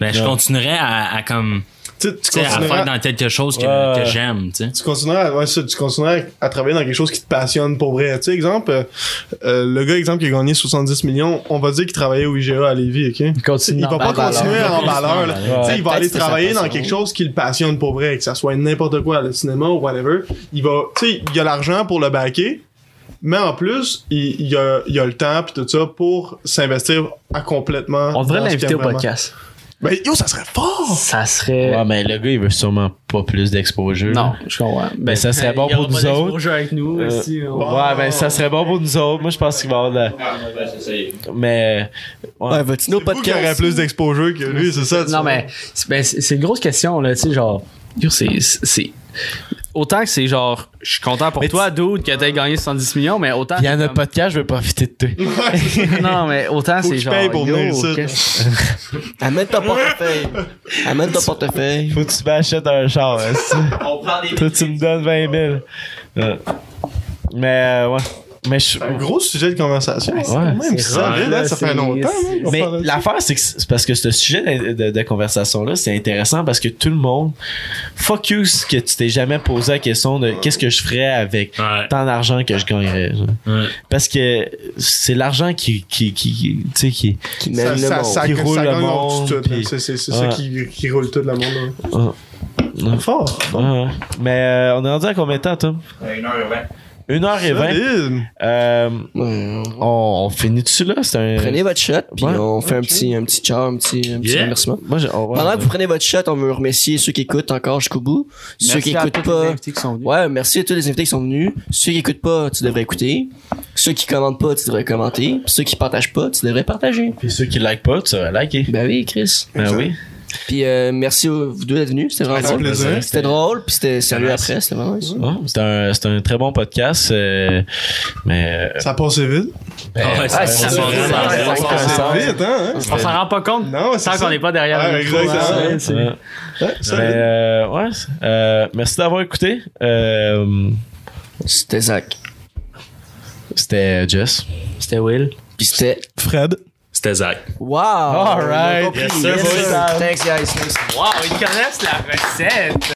Mais je continuerais à, à comme Tu, tu à faire dans quelque chose que, Ouais. que j'aime, tu sais. tu continueras, à- ouais, ça, tu continueras à travailler dans quelque chose qui te passionne pour vrai. Tu sais, exemple, euh, euh, le gars, exemple, qui a gagné 70 millions, on va dire qu'il travaillait au IGA à Lévis, ok? Il continue Il va pas continuer en valeur, là. Tu sais, il va aller travailler dans quelque chose qui le passionne pour vrai, que ça soit n'importe quoi, le cinéma ou whatever. Il va, tu sais, il a l'argent pour le backer, mais en plus, il, il a, il a le temps pis tout ça pour s'investir à complètement. On devrait l'inviter au podcast. Ben, yo, ça serait fort! Ça serait. Ouais, mais le gars, il veut sûrement pas plus d'exposure. Non, je comprends. Ben, ça serait bon il y aura pour nous pas autres. avec nous, Euh, aussi, on- Ouais, ben ça serait bon pour nous autres. Moi, je pense qu'il va y avoir de la... Mais... Ouais. Ouais, vas-tu nos qui aurait podcasts? plus d'exposure que lui, c'est ça? tu Non, vois. mais c'est ben, c'est- une grosse question, là, tu sais, genre. yo, c'est. Autant que c'est genre, je suis content pour Mais toi, dude, que t'aies gagné 70 millions, mais autant. Il y a c'est notre comme- podcast, je veux profiter de toi. Non, mais autant c'est genre. paye pour yo, Amène ton portefeuille. Amène ton portefeuille. Faut que tu m'achètes un char. hein, On prend des Toi, tu me donnes 20 000. Ouais. Mais, euh, ouais. Mais je... Un gros sujet de conversation. Ouais, Même solide, rare, hein, ça fait longtemps, hein, Mais l'affaire, c'est que c'est parce que ce sujet de, de- de conversation-là, c'est intéressant parce que tout le monde, fuck you, ce que tu t'es jamais posé la question de qu'est-ce que je ferais avec Ouais. tant d'argent que je gagnerais. Ouais. Parce que c'est l'argent qui, qui, qui, tu sais, qui, Qui ça, mène le ça, monde. ça, Qui ça roule le monde, puis- hein. C'est c'est- c'est Ouais. ça qui, qui roule tout le monde. là. Ouais. Fort. Mais euh, on est rendu à combien de temps, Tom? 1h20. 1h20. Solide. Euh, Ouais. on, on finit dessus là? Un. Prenez votre shot, puis Ouais. on fait un petit, un petit ciao, un petit, un petit Yeah. remerciement. Moi, Pendant que vous prenez votre shot, on veut remercier ceux qui écoutent encore jusqu'au bout. Ceux Merci qui à écoutent tous les pas. invités qui sont venus. Ouais, merci à tous les invités qui sont venus. Ceux qui écoutent pas, tu devrais écouter. Ceux qui commentent pas, tu devrais commenter. Puis ceux qui partagent pas, tu devrais partager. Puis ceux qui like pas, tu vas liker. Ben oui, Chris. Ben oui. Puis euh, merci à vous deux d'être venus. C'était vraiment drôle. plaisir. C'était drôle, puis c'était sérieux Merci. après. C'était vraiment nice. Ouais, c'est un, un très bon podcast. euh, mais. Ça passe vite. ben, Ah ouais, ça- Ah, ça vite, hein? On s'en rend pas compte Non, c'est tant ça. qu'on n'est pas derrière Ouais, le micro. exactement. hein, c'est- Ouais. Ouais, euh, ouais. euh, merci d'avoir écouté. Euh, C'était Zach. C'était Jess. C'était Will. Puis c'était. Fred. C'était Zach. Wow! All right. On a compris. Yes, sir, Yes, boys. sir. Thanks, guys. Thanks. Wow, ils connaissent la recette!